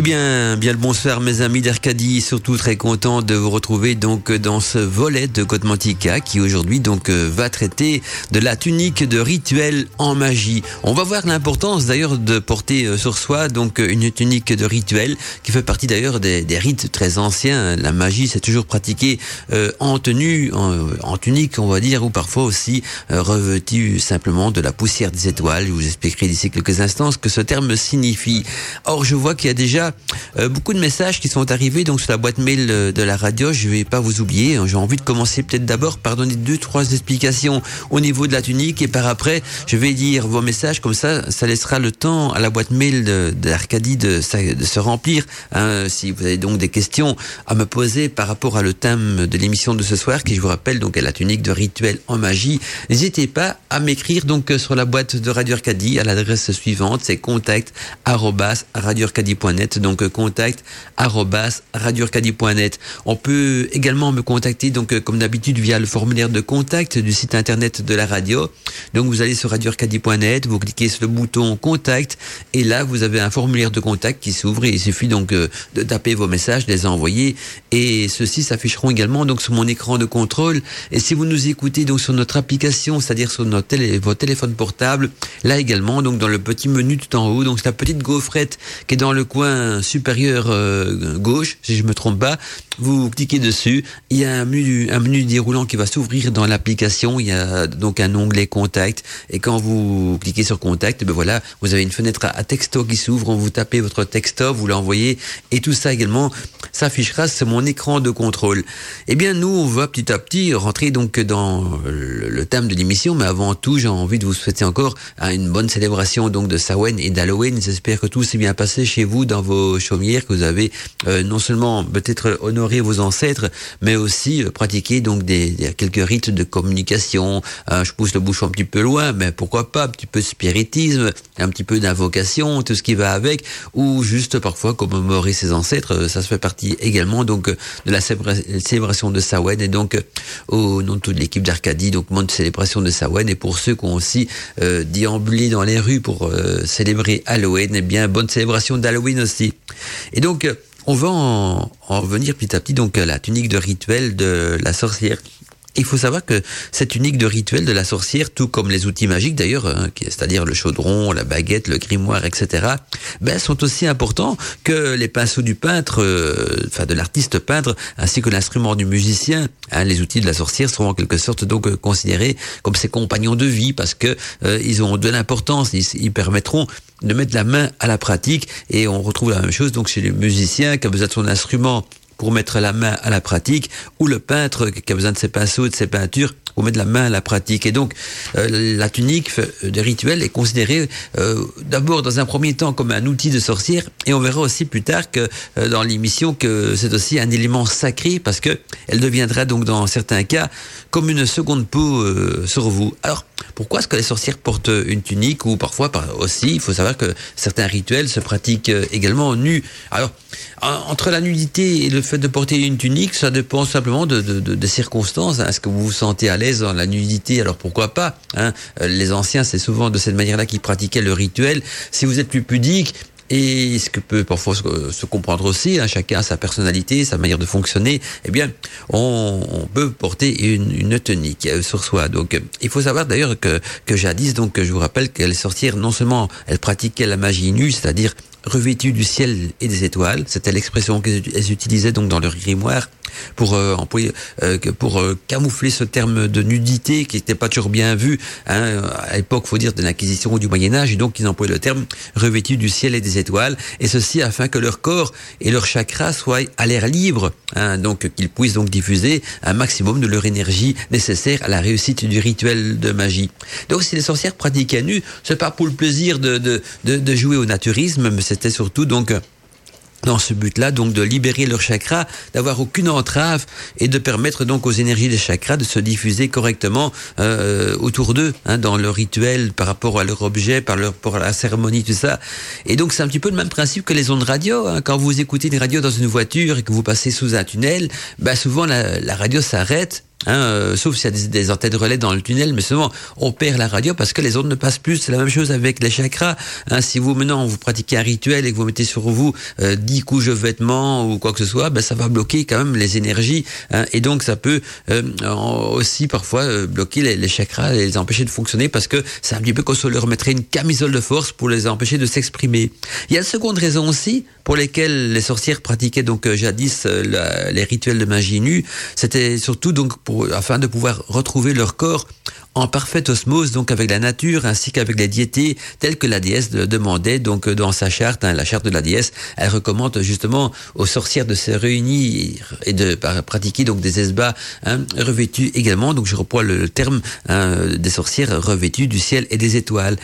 Eh bien, bien le bonsoir mes amis d'Arcadie, surtout très content de vous retrouver donc dans ce volet de Godmantica qui aujourd'hui donc euh, va traiter de la tunique de rituel en magie. On va voir l'importance d'ailleurs de porter euh, sur soi donc une tunique de rituel qui fait partie d'ailleurs des, rites très anciens. La magie c'est toujours pratiqué euh, en tenue, en, tunique on va dire, ou parfois aussi euh, revêtu simplement de la poussière des étoiles. Je vous expliquerai d'ici quelques instants ce que ce terme signifie. Or je vois qu'il y a déjà euh, beaucoup de messages qui sont arrivés donc sur la boîte mail euh, de la radio. Je vais pas vous oublier. J'ai envie de commencer peut-être d'abord par donner deux trois explications au niveau de la tunique et par après je vais lire vos messages comme ça. Ça laissera le temps à la boîte mail d'Arcadie de, de, de, se remplir. Hein, si vous avez donc des questions à me poser par rapport à le thème de l'émission de ce soir, qui je vous rappelle donc est la tunique de rituel en magie, n'hésitez pas à m'écrire donc sur la boîte de Radio Arcadie à l'adresse suivante, c'est contact donc contact radioarcadie.net. On peut également me contacter donc comme d'habitude via le formulaire de contact du site internet de la radio. Donc vous allez sur radioarcadie.net, vous cliquez sur le bouton contact et là vous avez un formulaire de contact qui s'ouvre il suffit donc de taper vos messages, les envoyer et ceux-ci s'afficheront également donc sur mon écran de contrôle et si vous nous écoutez donc sur notre application, c'est-à-dire sur notre télé, votre téléphone portable, là également donc dans le petit menu tout en haut, donc c'est la petite gaufrette qui est dans le coin supérieur euh, gauche, si je me trompe pas, vous cliquez dessus, il y a un menu, un menu déroulant qui va s'ouvrir dans l'application, il y a donc un onglet contact, et quand vous cliquez sur contact, ben voilà, vous avez une fenêtre à, texto qui s'ouvre, vous tapez votre texto, vous l'envoyez, et tout ça également s'affichera sur mon écran de contrôle. Eh bien, nous, on va petit à petit rentrer donc dans le, thème de l'émission, mais avant tout, j'ai envie de vous souhaiter encore une bonne célébration donc de Samhain et d'Halloween. J'espère que tout s'est bien passé chez vous dans vos chaumières, que vous avez euh, non seulement peut-être honoré vos ancêtres, mais aussi euh, pratiqué donc des, quelques rites de communication. Euh, je pousse le bouchon un petit peu loin, mais pourquoi pas un petit peu de spiritisme, un petit peu d'invocation, tout ce qui va avec, ou juste parfois commémorer ses ancêtres. Ça se fait partie également donc de la célébration de Samhain et donc au nom de toute l'équipe d'Arcadie, donc monde de célébration de Samhain et pour ceux qui ont aussi euh, déambulé dans les rues pour célébrer Halloween, eh bien bonne célébration d'Halloween aussi. Et donc, on va en, en venir petit à petit donc à la tunique de rituel de la sorcière. Il faut savoir que cette tunique de rituel de la sorcière, tout comme les outils magiques d'ailleurs, hein, c'est-à-dire le chaudron, la baguette, le grimoire, etc., ben, sont aussi importants que les pinceaux du peintre, euh, enfin de l'artiste peintre, ainsi que l'instrument du musicien. Hein, les outils de la sorcière seront en quelque sorte donc euh, considérés comme ses compagnons de vie parce que euh, ils ont de l'importance, ils, ils, permettront de mettre la main à la pratique et on retrouve la même chose donc chez le musicien qui a besoin de son instrument pour mettre la main à la pratique, ou le peintre qui a besoin de ses pinceaux, de ses peintures, pour mettre la main à la pratique. Et donc, euh, la tunique de rituel est considérée euh, d'abord dans un premier temps comme un outil de sorcière, et on verra aussi plus tard que euh, dans l'émission que c'est aussi un élément sacré parce que elle deviendra donc dans certains cas comme une seconde peau euh, sur vous. Alors, pourquoi est-ce que les sorcières portent une tunique ou parfois aussi, il faut savoir que certains rituels se pratiquent également nus. Alors, entre la nudité et le fait de porter une tunique, ça dépend simplement de, de, de, de circonstances. Est-ce que vous vous sentez à l'aise dans la nudité? Alors pourquoi pas hein? Les anciens, c'est souvent de cette manière-là qu'ils pratiquaient le rituel. Si vous êtes plus pudique, et ce que peut parfois se, comprendre aussi, hein, chacun a sa personnalité, sa manière de fonctionner, eh bien, on, on peut porter une, une tunique euh, sur soi. Donc, il faut savoir d'ailleurs que, que jadis, donc, je vous rappelle qu'elle sortir non seulement elle pratiquait la magie nue, c'est-à-dire revêtue du ciel et des étoiles. C'était l'expression qu'elles utilisaient donc dans leur grimoire pour euh, employer, euh, pour euh, camoufler ce terme de nudité qui n'était pas toujours bien vu hein, à l'époque, faut dire de l'Inquisition ou du Moyen Âge, et donc ils employaient le terme revêtu du ciel et des étoiles, et ceci afin que leur corps et leur chakra soient à l'air libre, hein, donc qu'ils puissent donc diffuser un maximum de leur énergie nécessaire à la réussite du rituel de magie. Donc si les sorcières pratiquaient nu, c'est pas pour le plaisir de, de, de, de jouer au naturisme, mais c'était surtout donc dans ce but-là, donc de libérer leurs chakras, d'avoir aucune entrave et de permettre donc aux énergies des chakras de se diffuser correctement euh, autour d'eux, hein, dans leur rituel, par rapport à leur objet, par rapport à la cérémonie, tout ça. Et donc c'est un petit peu le même principe que les ondes radio. Hein. Quand vous écoutez une radio dans une voiture et que vous passez sous un tunnel, bah souvent la, la radio s'arrête Hein, euh, sauf s'il y a des, des, antennes relais dans le tunnel, mais souvent on perd la radio parce que les ondes ne passent plus. C'est la même chose avec les chakras. Hein, si vous maintenant vous pratiquez un rituel et que vous mettez sur vous euh, 10 couches de vêtements ou quoi que ce soit, ben, ça va bloquer quand même les énergies hein, et donc ça peut euh, aussi parfois euh, bloquer les, les, chakras et les empêcher de fonctionner parce que c'est un petit peu comme si on leur mettrait une camisole de force pour les empêcher de s'exprimer. Il y a une seconde raison aussi pour lesquelles les sorcières pratiquaient donc euh, jadis la, les rituels de magie nue, c'était surtout donc pour, afin de pouvoir retrouver leur corps en parfaite osmose donc avec la nature ainsi qu'avec les diétés telles que la déesse demandait donc dans sa charte, hein, la charte de la déesse, elle recommande justement aux sorcières de se réunir et de pratiquer donc des esbats hein, revêtus également, donc je reprends le, terme hein, des sorcières revêtues du ciel et des étoiles.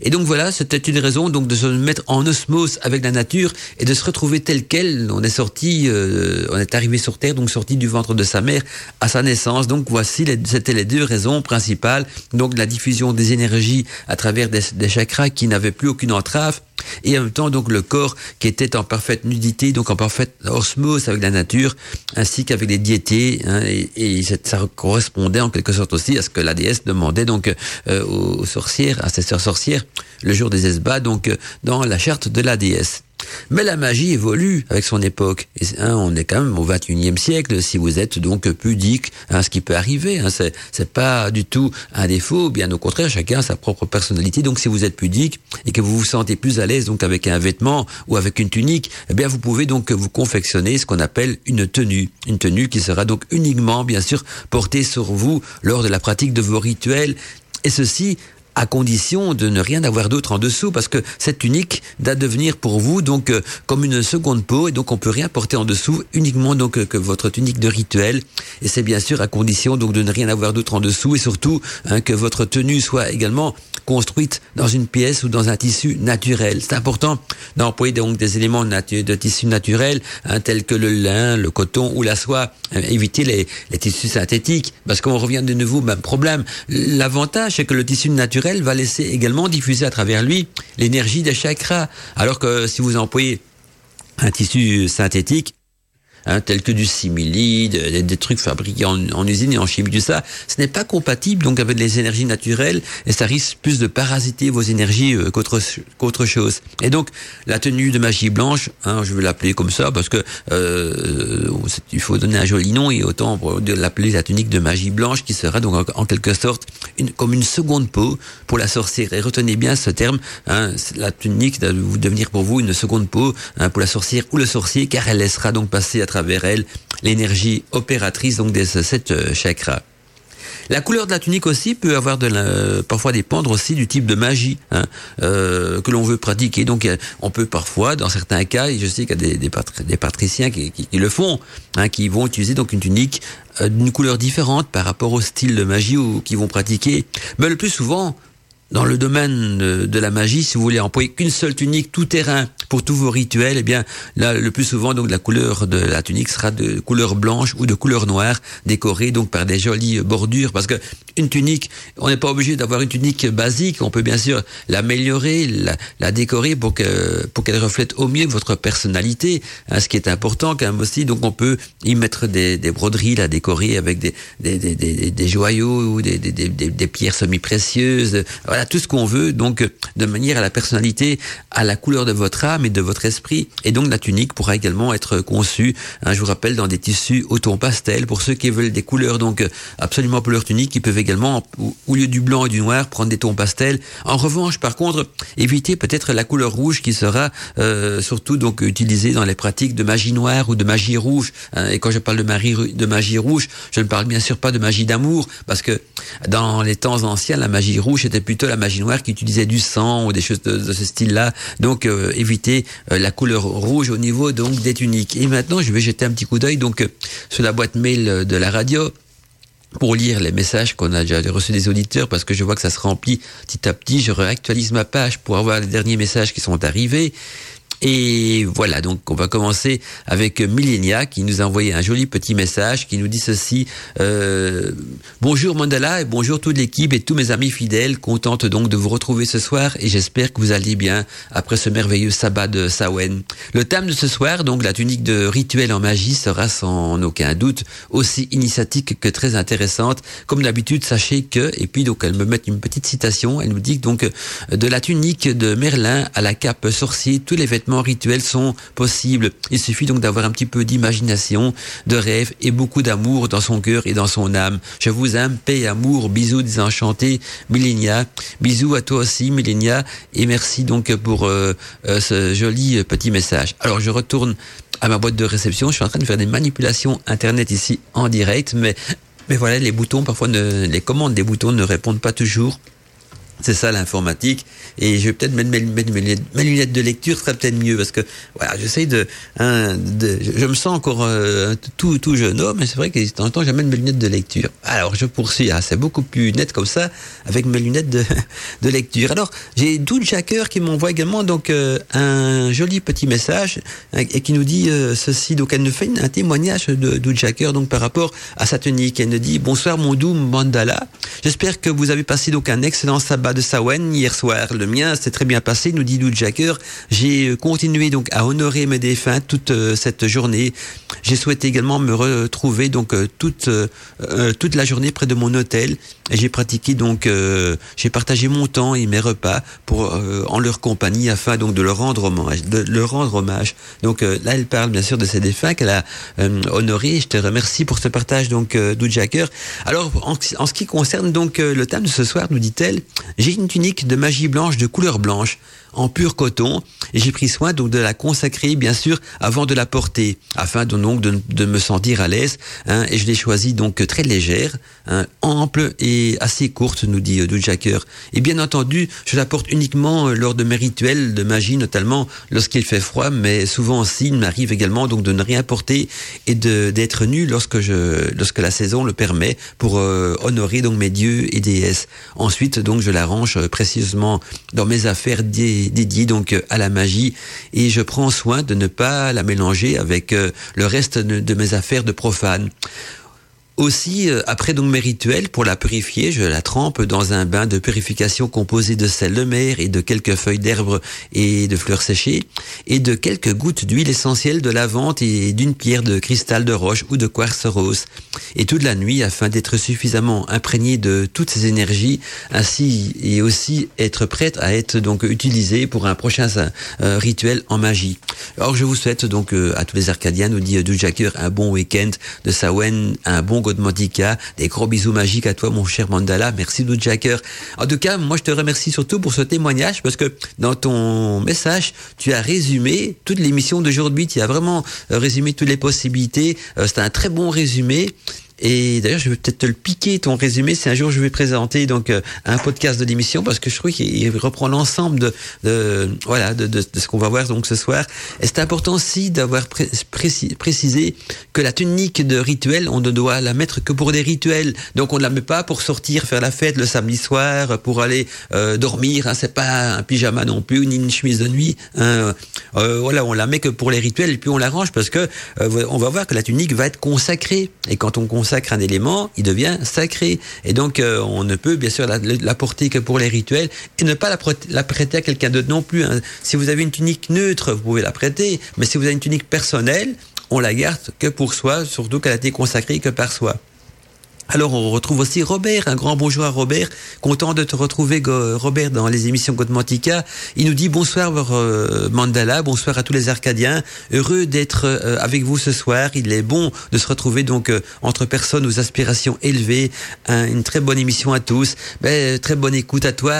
Et donc voilà, c'était une raison donc de se mettre en osmose avec la nature et de se retrouver tel quel. On est sorti, euh, on est arrivé sur terre, donc sorti du ventre de sa mère à sa naissance. Donc voici, c'était les deux raisons principales donc la diffusion des énergies à travers des, chakras qui n'avaient plus aucune entrave, et en même temps donc le corps qui était en parfaite nudité, donc en parfaite osmose avec la nature, ainsi qu'avec les diétés, hein, et, ça correspondait en quelque sorte aussi à ce que la déesse demandait donc euh, aux sorcières, à ses sœurs sorcières, le jour des esbats, donc dans la charte de la déesse. Mais la magie évolue avec son époque. Et, hein, on est quand même au 21e siècle. Si vous êtes donc pudique, hein, ce qui peut arriver, hein, c'est, pas du tout un défaut. Bien au contraire, chacun a sa propre personnalité. Donc si vous êtes pudique et que vous vous sentez plus à l'aise donc avec un vêtement ou avec une tunique, eh bien vous pouvez donc vous confectionner ce qu'on appelle une tenue, une tenue qui sera donc uniquement bien sûr portée sur vous lors de la pratique de vos rituels. Et ceci à condition de ne rien avoir d'autre en dessous, parce que cette tunique doit devenir pour vous donc euh, comme une seconde peau, et donc on peut rien porter en dessous, uniquement donc euh, que votre tunique de rituel, et c'est bien sûr à condition donc de ne rien avoir d'autre en dessous, et surtout hein, que votre tenue soit également construite dans une pièce ou dans un tissu naturel. C'est important d'employer donc des éléments de tissu naturel, hein, tels que le lin, le coton ou la soie. Euh, éviter les, les tissus synthétiques, parce qu'on revient de nouveau au même problème. L'avantage, c'est que le tissu naturel va laisser également diffuser à travers lui l'énergie des chakras, alors que si vous employez un tissu synthétique, hein, tels que du simili, des, des, trucs fabriqués en, usine et en chimie, tout ça, ce n'est pas compatible donc avec les énergies naturelles et ça risque plus de parasiter vos énergies euh, qu'autre qu'autre chose. Et donc la tenue de magie blanche, hein, je vais l'appeler comme ça parce que euh, il faut donner un joli nom et autant l'appeler la tunique de magie blanche qui sera donc en, quelque sorte comme une seconde peau pour la sorcière. Et retenez bien ce terme, hein, la tunique va devenir pour vous une seconde peau hein, pour la sorcière ou le sorcier car elle laissera donc passer à travers elle l'énergie opératrice donc des sept chakras. La couleur de la tunique aussi peut avoir de la, parfois dépendre aussi du type de magie hein, euh, que l'on veut pratiquer. Donc on peut parfois, dans certains cas, et je sais qu'il y a des, des, patri des patriciens qui, qui, qui, le font, hein, qui vont utiliser donc une tunique euh, d'une couleur différente par rapport au style de magie ou qu'ils vont pratiquer. Mais le plus souvent, dans le domaine de la magie, si vous voulez employer qu'une seule tunique tout terrain pour tous vos rituels, eh bien là le plus souvent donc la couleur de la tunique sera de couleur blanche ou de couleur noire, décorée donc par des jolies bordures parce que une tunique, on n'est pas obligé d'avoir une tunique basique, on peut bien sûr l'améliorer, la, la, décorer pour que pour qu'elle reflète au mieux votre personnalité, hein, ce qui est important quand même aussi. Donc on peut y mettre des, des broderies, la décorer avec des des, des, des, joyaux ou des, des, pierres semi-précieuses. Tout ce qu'on veut, donc de manière à la personnalité, à la couleur de votre âme et de votre esprit. Et donc la tunique pourra également être conçue, hein, je vous rappelle, dans des tissus au ton pastel. Pour ceux qui veulent des couleurs donc absolument pour leur tunique, ils peuvent également, au lieu du blanc et du noir, prendre des tons pastels. En revanche, par contre, évitez peut-être la couleur rouge qui sera euh, surtout donc utilisée dans les pratiques de magie noire ou de magie rouge. Hein. Et quand je parle de magie, de magie rouge, je ne parle bien sûr pas de magie d'amour, parce que dans les temps anciens, la magie rouge était plutôt la magie noire qui utilisait du sang ou des choses de, ce style-là. Donc euh, évitez euh, la couleur rouge au niveau donc des tuniques. Et maintenant, je vais jeter un petit coup d'œil donc euh, sur la boîte mail de la radio pour lire les messages qu'on a déjà reçus des auditeurs parce que je vois que ça se remplit petit à petit. Je réactualise ma page pour avoir les derniers messages qui sont arrivés. Et voilà, donc on va commencer avec Millenia qui nous a envoyé un joli petit message qui nous dit ceci. Euh, bonjour Mandala et bonjour toute l'équipe et tous mes amis fidèles. Contente donc de vous retrouver ce soir et j'espère que vous allez bien après ce merveilleux sabbat de Sawen. Le thème de ce soir, donc la tunique de rituel en magie, sera sans aucun doute aussi initiatique que très intéressante. Comme d'habitude, sachez que, et puis donc elle me met une petite citation, elle nous dit donc de la tunique de Merlin à la cape sorcier, tous les vêtements rituels sont possibles. Il suffit donc d'avoir un petit peu d'imagination, de rêve et beaucoup d'amour dans son cœur et dans son âme. Je vous aime, paix, amour, bisous désenchantés, Millenia. Bisous à toi aussi, Millenia, et merci donc pour euh, euh, ce joli petit message. Alors je retourne à ma boîte de réception. Je suis en train de faire des manipulations internet ici en direct, mais mais voilà, les boutons parfois les commandes des boutons ne répondent pas toujours. C'est ça l'informatique. Et je vais peut-être mettre mes, lunettes de lecture, ce serait peut-être mieux parce que voilà, j'essaye de, hein, de, je, me sens encore euh, tout tout jeune homme, mais c'est vrai que de temps en temps j'amène mes lunettes de lecture. Alors je poursuis, ah, c'est beaucoup plus net comme ça avec mes lunettes de, de lecture. Alors j'ai Doud Jacker qui m'envoie également donc euh, un joli petit message hein, et qui nous dit euh, ceci. Donc elle nous fait un témoignage de Doud Jacker donc par rapport à sa tunique. Elle nous dit bonsoir mon doux Mandala. J'espère que vous avez passé donc un excellent sabbat de Sawen hier soir. Le mien s'est très bien passé, nous dit Lou. J'ai euh, continué donc à honorer mes défunts toute euh, cette journée. J'ai souhaité également me retrouver donc euh, toute toute la journée près de mon hôtel. J'ai pratiqué donc j'ai partagé mon temps et mes repas pour en leur compagnie afin donc de leur rendre hommage, de leur rendre hommage. Donc là, elle parle bien sûr de ses défunts qu'elle a honorés. Je te remercie pour ce partage donc Lou. Alors en, en, ce qui concerne donc le thème de ce soir, nous dit-elle, j'ai une tunique de magie blanche de couleur blanche en pur coton et j'ai pris soin donc de la consacrer bien sûr avant de la porter afin donc de, me sentir à l'aise hein, et je l'ai choisie donc très légère, hein, ample et assez courte nous dit euh, Jacker. Et bien entendu, je la porte uniquement euh, lors de mes rituels de magie notamment lorsqu'il fait froid mais souvent aussi il m'arrive également donc de ne rien porter et de d'être nu lorsque je lorsque la saison le permet pour euh, honorer donc mes dieux et déesses. Ensuite donc je l'arrange précisément dans mes affaires dédié donc à la magie et je prends soin de ne pas la mélanger avec euh, le reste de mes affaires de profane. Aussi, euh, après donc mes rituels, pour la purifier, je la trempe dans un bain de purification composé de sel de mer et de quelques feuilles d'herbe et de fleurs séchées, et de quelques gouttes d'huile essentielle de lavande et d'une pierre de cristal de roche ou de quartz rose. Et toute la nuit, afin d'être suffisamment imprégné de toutes ces énergies, ainsi et aussi être prête à être donc utilisée pour un prochain euh, rituel en magie. Alors je vous souhaite donc euh, à tous les Arcadiens, nous dit Jacker, un bon week-end de Sawen, un bon Des gros bisous magiques à toi, mon cher Mandala. Merci, Jacker. En tout cas, moi, je te remercie surtout pour ce témoignage parce que dans ton message, tu as résumé toute l'émission d'aujourd'hui. Tu as vraiment euh, résumé toutes les possibilités. Euh, c'est un très bon résumé. Et d'ailleurs, je vais peut-être te le piquer ton résumé si un jour je vais présenter donc euh, un podcast de l'émission parce que je trouve qu'il reprend l'ensemble de, voilà de, ce qu'on va voir donc ce soir. Et c'est important aussi d'avoir précisé que la tunique de rituel, on ne doit la mettre que pour des rituels. Donc on ne la met pas pour sortir faire la fête le samedi soir, pour aller euh, dormir. Hein, c'est pas un pyjama non plus, ni une chemise de nuit. Hein. Euh, voilà, on la met que pour les rituels et puis on l'arrange parce que on va voir que la tunique va être consacrée. Et quand on consacre un élément, il devient sacré. Et donc, euh, on ne peut bien sûr la, porter que pour les rituels et ne pas la, prêter à quelqu'un d'autre non plus. Hein. Si vous avez une tunique neutre, vous pouvez la prêter, mais si vous avez une tunique personnelle, on la garde que pour soi, surtout qu'elle a été consacrée que par soi. Alors on retrouve aussi Robert, un grand bonjour à Robert, content de te retrouver Robert dans les émissions Godmantica. Il nous dit bonsoir euh, Mandala, bonsoir à tous les Arcadiens, heureux d'être euh, avec vous ce soir. Il est bon de se retrouver donc euh, entre personnes aux aspirations élevées. une très bonne émission à tous. Ben, très bonne écoute à toi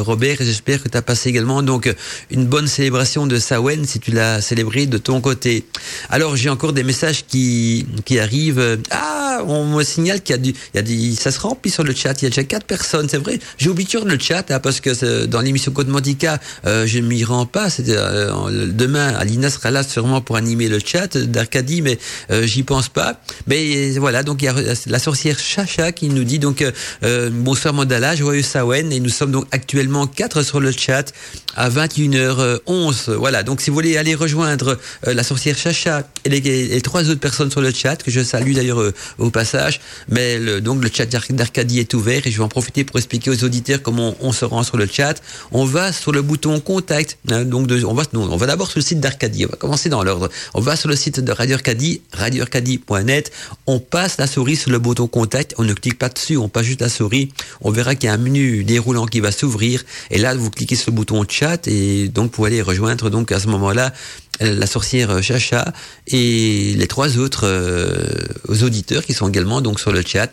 Robert j'espère que tu as passé également donc une bonne célébration de Sawen si tu l'as célébré de ton côté. Alors j'ai encore des messages qui qui arrivent. Ah, on me signale qu'il y a du y a des, ça se remplit sur le chat. Il y a déjà quatre personnes, c'est vrai. J'ai oublié le chat hein, parce que dans l'émission Code Mandica, euh, je m'y rends pas. Euh, demain, Alina sera là sûrement pour animer le chat d'Arcadie, mais euh, j'y pense pas. Mais voilà, donc il y a la sorcière Chacha qui nous dit donc euh, bonsoir Mandala, joyeux Sawen, et nous sommes donc actuellement quatre sur le chat à 21h11. Voilà, donc si vous voulez aller rejoindre la sorcière Chacha et les, trois autres personnes sur le chat que je salue d'ailleurs au passage, mais le, donc le chat d'Arcadie est ouvert et je vais en profiter pour expliquer aux auditeurs comment on, se rend sur le chat. On va sur le bouton contact. Hein, donc on va, d'abord sur le site d'Arcadie. On va commencer dans l'ordre. On va sur le site de Radio Arcadie, radioarcadie.net. On passe la souris sur le bouton contact. On ne clique pas dessus, on passe juste la souris. On verra qu'il y a un menu déroulant qui va s'ouvrir. Et là, vous cliquez sur le bouton chat et donc vous allez rejoindre donc à ce moment-là la sorcière Chacha et les trois autres euh, auditeurs qui sont également donc sur le chat.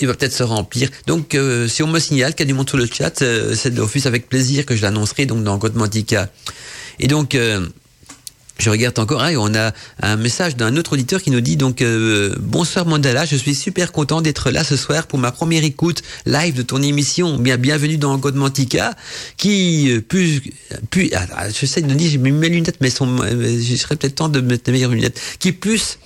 Il va peut-être se remplir. Donc, euh, si on me signale qu'il y a du monde sur le chat, euh, c'est de l'office avec plaisir que je l'annoncerai donc dans Mantica. Et donc, je regarde encore, hein, on a un message d'un autre auditeur qui nous dit donc euh, bonsoir Mandala, je suis super content d'être là ce soir pour ma première écoute live de ton émission. Bien bienvenue dans Godmantica qui euh, puis puis ah, ah, je sais de dire j'ai mis mes lunettes mais euh, je serais peut-être temps de mettre mes meilleures lunettes qui plus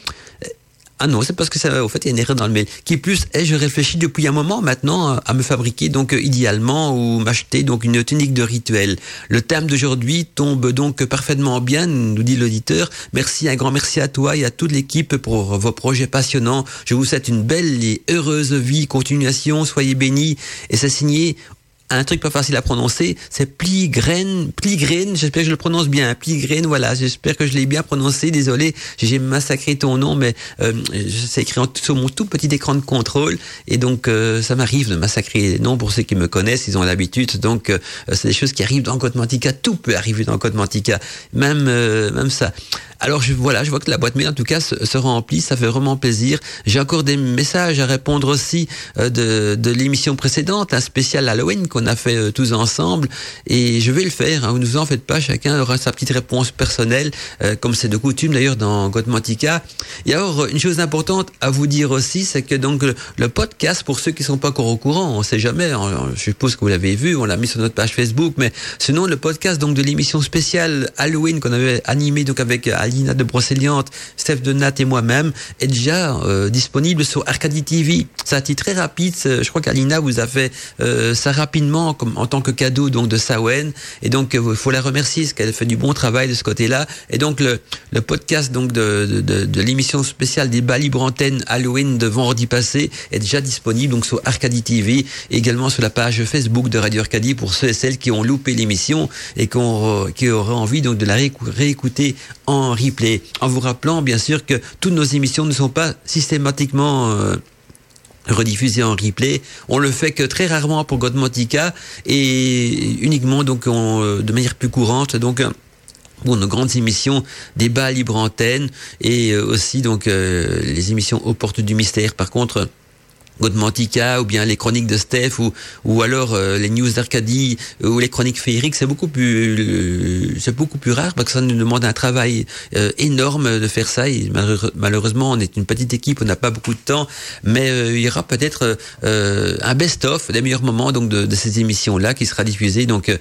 ah non, c'est parce que ça, au fait, il y a une erreur dans le mail. Qui plus est, je réfléchis depuis un moment maintenant à me fabriquer donc euh, idéalement ou m'acheter donc une tunique de rituel. Le thème d'aujourd'hui tombe donc parfaitement bien, nous dit l'auditeur. Merci, un grand merci à toi et à toute l'équipe pour vos projets passionnants. Je vous souhaite une belle et heureuse vie, continuation, soyez bénis. Et c'est signé un truc pas facile à prononcer, c'est Pligraine, Pligraine, j'espère que je le prononce bien, Pligraine, voilà, j'espère que je l'ai bien prononcé, désolé, j'ai massacré ton nom, mais euh, c'est écrit sur mon tout petit écran de contrôle, et donc euh, ça m'arrive de massacrer les noms pour ceux qui me connaissent, ils ont l'habitude, donc euh, c'est des choses qui arrivent dans Code Mantica, tout peut arriver dans Code Mantica, même, euh, même ça. Alors je, voilà, je vois que la boîte mail en tout cas se, remplit, ça fait vraiment plaisir. J'ai encore des messages à répondre aussi euh, de, de l'émission précédente, un spécial Halloween qu'on a fait euh, tous ensemble, et je vais le faire. Hein, vous ne en faites pas, chacun aura sa petite réponse personnelle, euh, comme c'est de coutume d'ailleurs dans Godmantica. Et alors une chose importante à vous dire aussi, c'est que donc le, podcast, pour ceux qui sont pas encore au courant, on sait jamais, je suppose que vous l'avez vu, on l'a mis sur notre page Facebook, mais sinon le podcast donc de l'émission spéciale Halloween qu'on avait animé donc avec Alina de Brocéliande, Steph de Nat et moi-même, est déjà euh, disponible sur Arcadie TV. Ça a été très rapide. Je crois qu'Alina vous a fait euh, ça rapidement comme en tant que cadeau donc de Sawen. Et donc il euh, faut la remercier parce qu'elle fait du bon travail de ce côté-là. Et donc le, podcast donc de, de, l'émission spéciale des bas libre Halloween de vendredi passé est déjà disponible donc sur Arcadie TV et également sur la page Facebook de Radio Arcadie pour ceux et celles qui ont loupé l'émission et qui, qui auraient envie donc de la réécouter en replay, en vous rappelant bien sûr que toutes nos émissions ne sont pas systématiquement euh, rediffusées en replay. On le fait que très rarement pour Godmantica et uniquement donc euh, de manière plus courante. Donc pour nos grandes émissions débat libre antenne et euh, aussi donc les émissions aux portes du mystère. Par contre, Godmantica ou bien les chroniques de Steph ou ou alors euh, les news d'Arcadie euh, ou les chroniques féeriques c'est beaucoup plus euh, c'est beaucoup plus rare parce que ça nous demande un travail énorme de faire ça et malheureusement on est une petite équipe on n'a pas beaucoup de temps mais il y aura peut-être un best-of des meilleurs moments donc de, de ces émissions là qui sera diffusé donc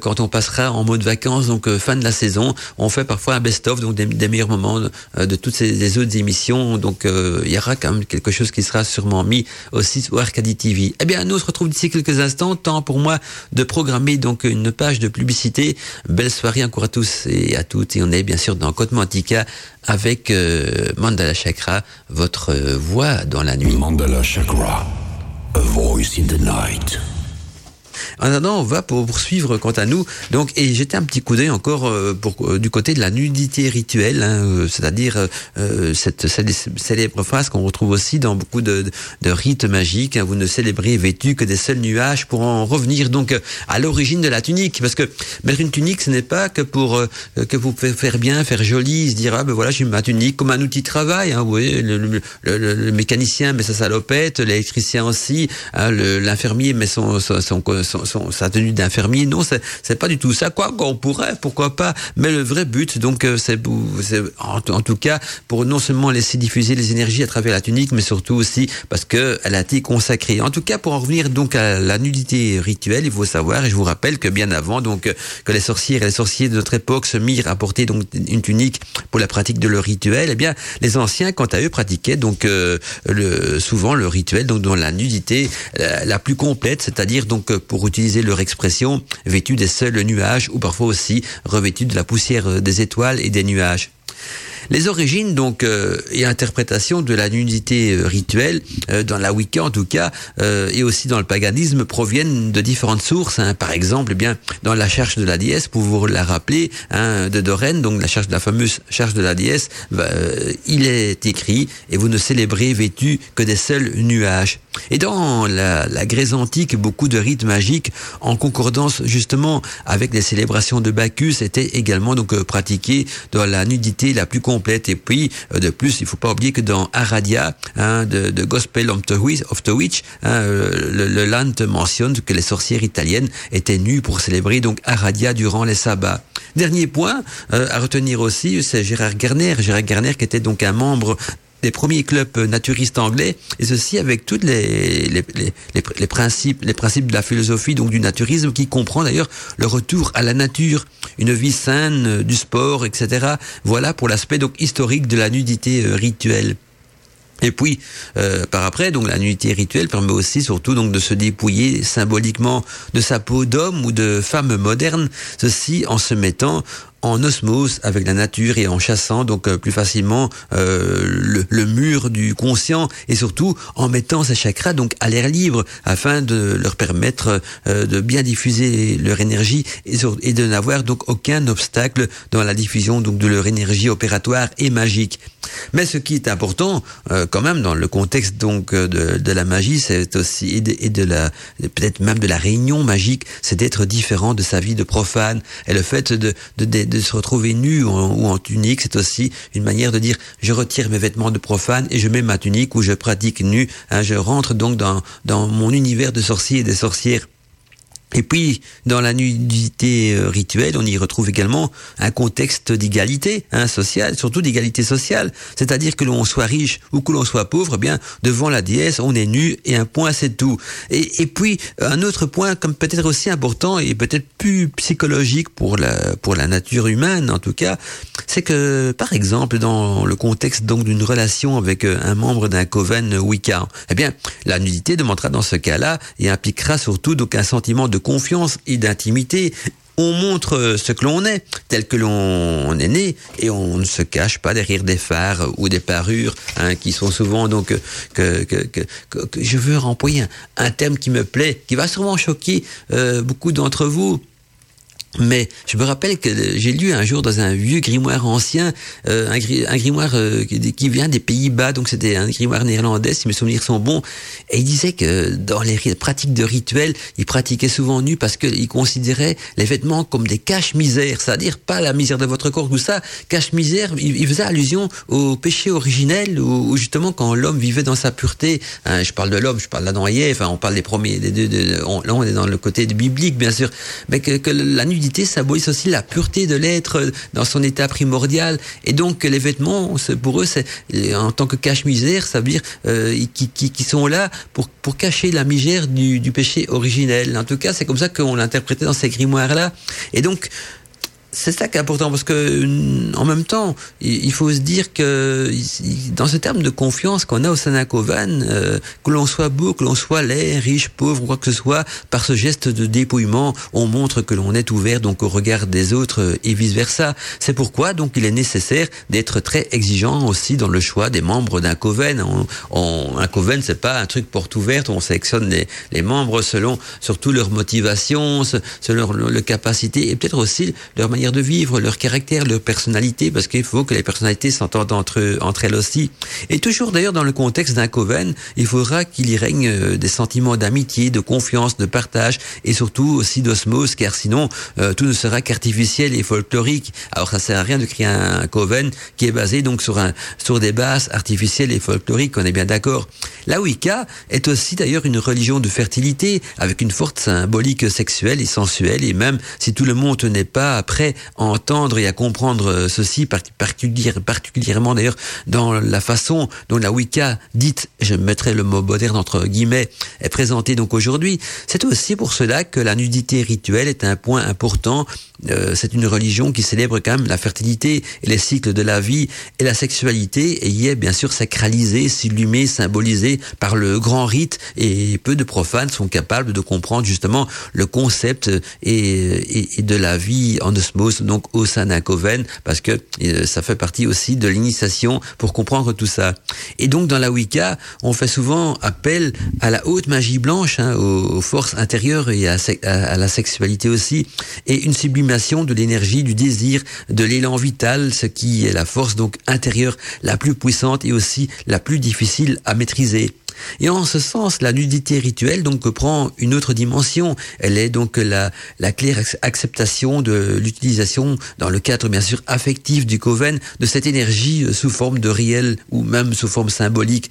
quand on passera en mode vacances donc fin de la saison on fait parfois un best-of donc des, des meilleurs moments de, toutes ces autres émissions donc il y aura quand même quelque chose qui sera sûrement mis aussi sur Arcadie TV. Eh bien, nous on se retrouve d'ici quelques instants. Temps pour moi de programmer donc une page de publicité. Belle soirée encore à tous et à toutes. Et on est bien sûr dans Côte Mantica avec euh, Mandala Chakra, votre voix dans la nuit. Mandala Chakra, a voice in the night. En attendant, on va poursuivre quant à nous. Donc, et j'étais un petit coup d'œil encore euh, pour, euh, du côté de la nudité rituelle, hein, euh, c'est-à-dire cette, célèbre phrase qu'on retrouve aussi dans beaucoup de, de rites magiques. Hein, vous ne célébrez vêtu que des seuls nuages pour en revenir donc à l'origine de la tunique, parce que mettre une tunique, ce n'est pas que pour que vous faire bien, faire joli, se dire ah ben voilà j'ai ma tunique comme un outil de travail. Hein, vous voyez, le, le, le, mécanicien met sa salopette, l'électricien aussi, hein, l'infirmier met son, son, son son, sa tenue d'infirmier. Non, c'est, pas du tout ça. Quoi qu'on pourrait, pourquoi pas. Mais le vrai but, donc, euh, c'est, en, tout cas pour non seulement laisser diffuser les énergies à travers la tunique, mais surtout aussi parce que elle a été consacrée. En tout cas, pour en revenir donc à la nudité rituelle, il faut savoir, et je vous rappelle que bien avant, donc, que les sorcières et les sorciers de notre époque se mirent à porter donc une tunique pour la pratique de leur rituel, eh bien, les anciens, quant à eux, pratiquaient donc euh, souvent le rituel donc dans la nudité la, la plus complète, c'est-à-dire donc pour utiliser leur expression, vêtus des seuls nuages ou parfois aussi revêtus de la poussière des étoiles et des nuages. Les origines donc euh, et interprétation de la nudité euh, rituelle euh, dans la Wicca en tout cas euh, et aussi dans le paganisme proviennent de différentes sources. Hein. Par exemple, eh bien dans la charge de la déesse, pour vous la rappeler, hein, de Dorène, donc la charge de la fameuse charge de la déesse, bah, il est écrit et vous ne célébrez vêtu que des seuls nuages. Et dans la, la, Grèce antique, beaucoup de rites magiques, en concordance justement avec les célébrations de Bacchus, étaient également donc pratiqués dans la nudité la plus. Et puis, de plus, il faut pas oublier que dans Aradia, hein, de, Gospel of the Witch, hein, le, le Lant mentionne que les sorcières italiennes étaient nues pour célébrer donc Aradia durant les sabbats. Dernier point euh, à retenir aussi, c'est Gérard Garner. Gérard Garner qui était donc un membre des premiers clubs naturistes anglais, et ceci avec tous les, les, les, principes, les principes de la philosophie, donc du naturisme, qui comprend d'ailleurs le retour à la nature, une vie saine, du sport, etc. Voilà pour l'aspect donc historique de la nudité euh, rituelle. Et puis, euh, par après, donc la nudité rituelle permet aussi, surtout, donc de se dépouiller symboliquement de sa peau d'homme ou de femme moderne, ceci en se mettant en osmose avec la nature et en chassant donc euh, plus facilement euh, le, le, mur du conscient et surtout en mettant ces chakras donc à l'air libre afin de leur permettre euh, de bien diffuser leur énergie et, et de n'avoir donc aucun obstacle dans la diffusion donc de leur énergie opératoire et magique. Mais ce qui est important euh, quand même dans le contexte donc de, de la magie, c'est aussi et de, la peut-être même de la réunion magique, c'est d'être différent de sa vie de profane et le fait de, de, de se retrouver nu ou en, ou en tunique, c'est aussi une manière de dire je retire mes vêtements de profane et je mets ma tunique ou je pratique nu. Hein, je rentre donc dans, dans mon univers de sorciers et des sorcières. Et puis, dans la nudité euh, rituelle, on y retrouve également un contexte d'égalité hein, sociale, surtout d'égalité sociale. C'est-à-dire que l'on soit riche ou que l'on soit pauvre, eh bien, devant la déesse, on est nu et un point, c'est tout. Et, et, puis, un autre point, comme peut-être aussi important et peut-être plus psychologique pour la, pour la nature humaine, en tout cas, c'est que, par exemple, dans le contexte donc d'une relation avec euh, un membre d'un coven Wicca, eh bien, la nudité demandera dans ce cas-là et impliquera surtout donc un sentiment de confiance et d'intimité. On montre ce que l'on est, tel que l'on est né, et on ne se cache pas derrière des phares ou des parures hein, qui sont souvent donc que, que, je veux employer un, un, thème qui me plaît, qui va sûrement choquer euh, beaucoup d'entre vous. Mais je me rappelle que j'ai lu un jour dans un vieux grimoire ancien, euh, un, gri un, grimoire euh, qui, vient des Pays-Bas, donc c'était un grimoire néerlandais, si mes souvenirs sont bons, et il disait que dans les pratiques de rituels, il pratiquait souvent nu parce qu'il considérait les vêtements comme des caches-misères, c'est-à-dire pas la misère de votre corps, tout ça, cache-misère, il, il, faisait allusion au péché originel, où, justement quand l'homme vivait dans sa pureté, hein, je parle de l'homme, je parle de la enfin on parle des premiers, des deux, de, on, là on est dans le côté biblique bien sûr, mais que la nuit symbolise aussi la pureté de l'être dans son état primordial. Et donc les vêtements, pour eux, c'est en tant que cache-misère, ça veut dire euh, qui, qui, qui, sont là pour, pour cacher la misère du, du péché originel. En tout cas, c'est comme ça qu'on l'interprétait dans ces grimoires-là. Et donc, c'est ça qui est important parce que en même temps, il faut se dire que dans ce terme de confiance qu'on a au Sanakovan, euh, que l'on soit beau, que l'on soit laid, riche, pauvre, quoi que ce soit, par ce geste de dépouillement, on montre que l'on est ouvert donc au regard des autres et vice versa. C'est pourquoi donc il est nécessaire d'être très exigeant aussi dans le choix des membres d'un coven. Un coven c'est pas un truc porte ouverte, on sélectionne les, les membres selon surtout leur motivation, selon leur, leur capacité et peut-être aussi leur manière de vivre, leur caractère, leur personnalité, parce qu'il faut que les personnalités s'entendent entre, entre elles aussi. Et toujours d'ailleurs dans le contexte d'un coven, il faudra qu'il y règne euh, des sentiments d'amitié, de confiance, de partage et surtout aussi d'osmose, car sinon euh, tout ne sera qu'artificiel et folklorique. Alors ça sert à rien de créer un, coven qui est basé donc sur un sur des bases artificielles et folkloriques. On est bien d'accord. La Wicca est aussi d'ailleurs une religion de fertilité avec une forte symbolique sexuelle et sensuelle et même si tout le monde n'est pas prêt à entendre et à comprendre euh, ceci particulièrement d'ailleurs dans la façon dont la Wicca dite, je mettrai le mot moderne entre guillemets, est présentée donc aujourd'hui, c'est aussi pour cela que la nudité rituelle est un point important. Euh, c'est une religion qui célèbre quand même la fertilité et les cycles de la vie et la sexualité et y est bien sûr sacralisée, sublimée, symbolisée par le grand rite et peu de profanes sont capables de comprendre justement le concept et, de la vie en osmose donc au sein d'un coven parce que euh, ça fait partie aussi de l'initiation pour comprendre tout ça. Et donc dans la Wicca, on fait souvent appel à la haute magie blanche, hein, aux, forces intérieures et à, à, la sexualité aussi, et une sublimation de l'énergie, du désir, de l'élan vital, ce qui est la force donc intérieure la plus puissante et aussi la plus difficile à maîtriser. Et en ce sens, la nudité rituelle donc prend une autre dimension. Elle est donc la, la claire acceptation de l'utilisation dans le cadre bien sûr affectif du coven de cette énergie euh, sous forme de réel ou même sous forme symbolique.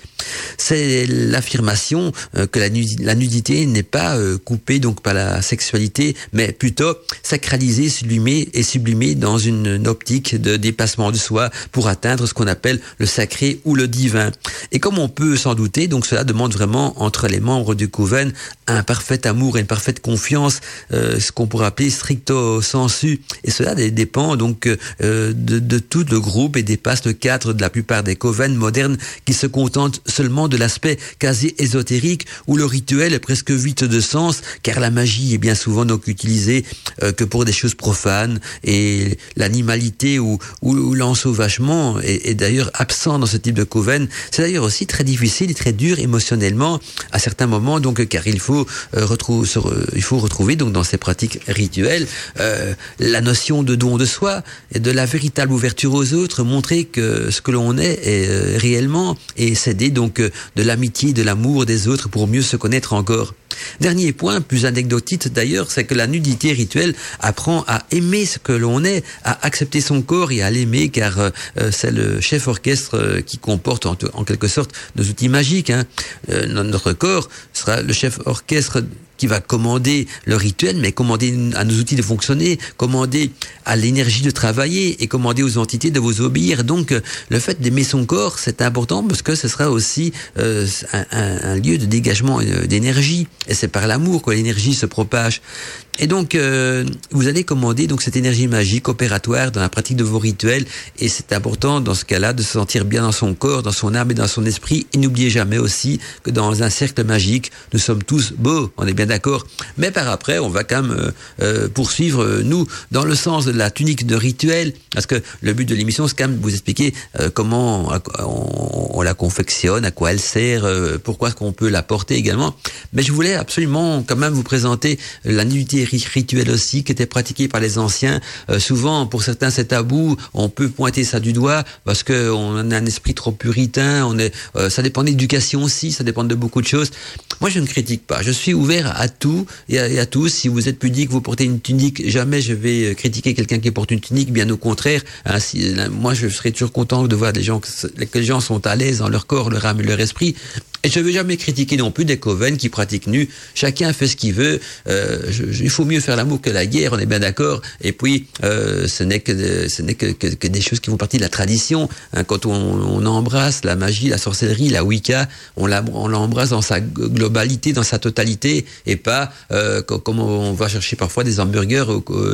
C'est l'affirmation euh, que la, nudité n'est pas euh, coupée donc par la sexualité, mais plutôt sacralisée, sublimée et sublimée dans une optique de dépassement de soi pour atteindre ce qu'on appelle le sacré ou le divin. Et comme on peut s'en douter, donc cela demande vraiment entre les membres du coven un parfait amour et une parfaite confiance, euh, ce qu'on pourrait appeler stricto sensu. Et cela dépend donc de, de, tout le groupe et dépasse le cadre de la plupart des coven modernes qui se contentent seulement de l'aspect quasi ésotérique où le rituel est presque vide de sens car la magie est bien souvent donc utilisée euh, que pour des choses profanes et l'animalité ou, ou, l'ensauvagement est, d'ailleurs absent dans ce type de coven. C'est d'ailleurs aussi très difficile et très dur émotionnellement à certains moments, donc car il faut euh, retrouver, il faut retrouver donc dans ces pratiques rituelles euh, la notion de don de soi et de la véritable ouverture aux autres, montrer que ce que l'on est est réellement et céder donc de l'amitié, de l'amour des autres pour mieux se connaître encore. Dernier point, plus anecdotique d'ailleurs, c'est que la nudité rituelle apprend à aimer ce que l'on est, à accepter son corps et à l'aimer, car c'est le chef orchestre qui comporte en, quelque sorte nos outils magiques. Hein. Euh, notre corps sera le chef orchestre qui va commander le rituel, mais commander à nos outils de fonctionner, commander à l'énergie de travailler et commander aux entités de vous obéir. Donc, le fait d'aimer son corps, c'est important parce que ce sera aussi euh, un, lieu de dégagement euh, d'énergie. Et c'est par l'amour que l'énergie se propage. Et donc, euh, vous allez commander donc cette énergie magique opératoire dans la pratique de vos rituels. Et c'est important dans ce cas-là de se sentir bien dans son corps, dans son âme et dans son esprit. Et n'oubliez jamais aussi que dans un cercle magique, nous sommes tous beaux. On est bien d'accord. Mais par après, on va quand même euh, euh, poursuivre, euh, nous, dans le sens de la tunique de rituel, parce que le but de l'émission, c'est quand même de vous expliquer comment on, la confectionne, à quoi elle sert, pourquoi est-ce qu'on peut la porter également. Mais je voulais absolument quand même vous présenter la nudité rituelle aussi, qui était pratiquée par les anciens. souvent, pour certains, c'est tabou. On peut pointer ça du doigt parce qu'on a un esprit trop puritain. On est, ça dépend de l'éducation aussi, ça dépend de beaucoup de choses. Moi, je ne critique pas. Je suis ouvert à tout et à, tous. Si vous êtes pudique, vous portez une tunique, jamais je vais euh, critiquer quelqu'un qui porte une tunique, bien au contraire. Hein, moi, je serais toujours content de voir des gens, que, les gens sont à l'aise dans leur corps, leur âme et leur esprit. Et je ne veux jamais critiquer non plus des coven qui pratiquent nu. Chacun fait ce qu'il veut. Euh, il faut mieux faire l'amour que la guerre, on est bien d'accord. Et puis, euh, ce n'est que, ce n'est que, que, des choses qui font partie de la tradition. Hein, quand on, on, embrasse la magie, la sorcellerie, la Wicca, on l'embrasse dans sa globalité, dans sa totalité, et pas euh, comme on va chercher parfois des hamburgers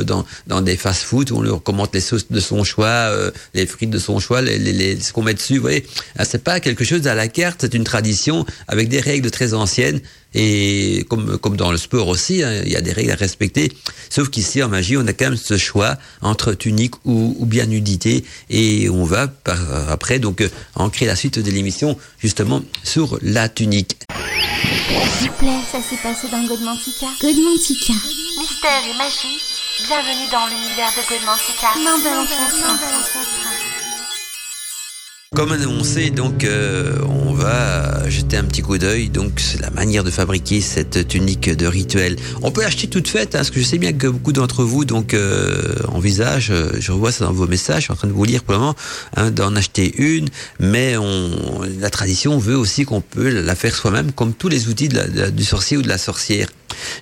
dans, dans des fast-food où on leur commente les sauces de son choix, euh, les frites de son choix, les, les, ce qu'on met dessus. Vous voyez, ah, c'est pas quelque chose à la carte, c'est une tradition avec des règles très anciennes. Et comme, comme dans le sport aussi, hein, il y a des règles à respecter. Sauf qu'ici, en magie, on a quand même ce choix entre tunique ou, ou bien nudité. Et on va par, après donc euh, ancrer la suite de l'émission justement sur la tunique. S'il vous plaît, ça s'est passé dans Godmantica. Godmantica. Mystère et magie Bienvenue dans l'univers de Godmantica. De. Comme annoncé, donc euh, on va jeter un petit coup d'œil. Donc c'est la manière de fabriquer cette tunique de rituel. On peut l'acheter toute faite, hein, parce que je sais bien que beaucoup d'entre vous donc euh, envisagent. euh, je revois ça dans vos messages. Je suis en train de vous lire pour le moment hein, d'en acheter une, mais on, la tradition veut aussi qu'on peut la faire soi-même, comme tous les outils du sorcier ou de la sorcière.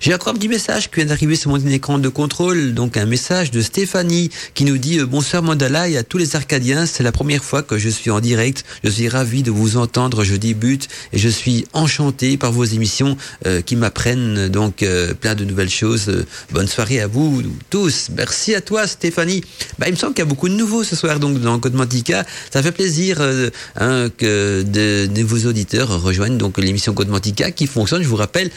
J'ai encore un petit message qui vient d'arriver sur mon écran de contrôle, donc un message de Stéphanie qui nous dit euh, bonsoir Mandala et à tous les Arcadiens, c'est la première fois que je suis en direct, je suis ravi de vous entendre, je débute et je suis enchanté par vos émissions euh, qui m'apprennent donc euh, plein de nouvelles choses. Euh, bonne soirée à vous tous, merci à toi Stéphanie. Bah, il me semble qu'il y a beaucoup de nouveaux ce soir donc dans Code Mantica, ça fait plaisir hein, que de, de vos auditeurs rejoignent donc l'émission Code Mantica qui fonctionne, je vous rappelle,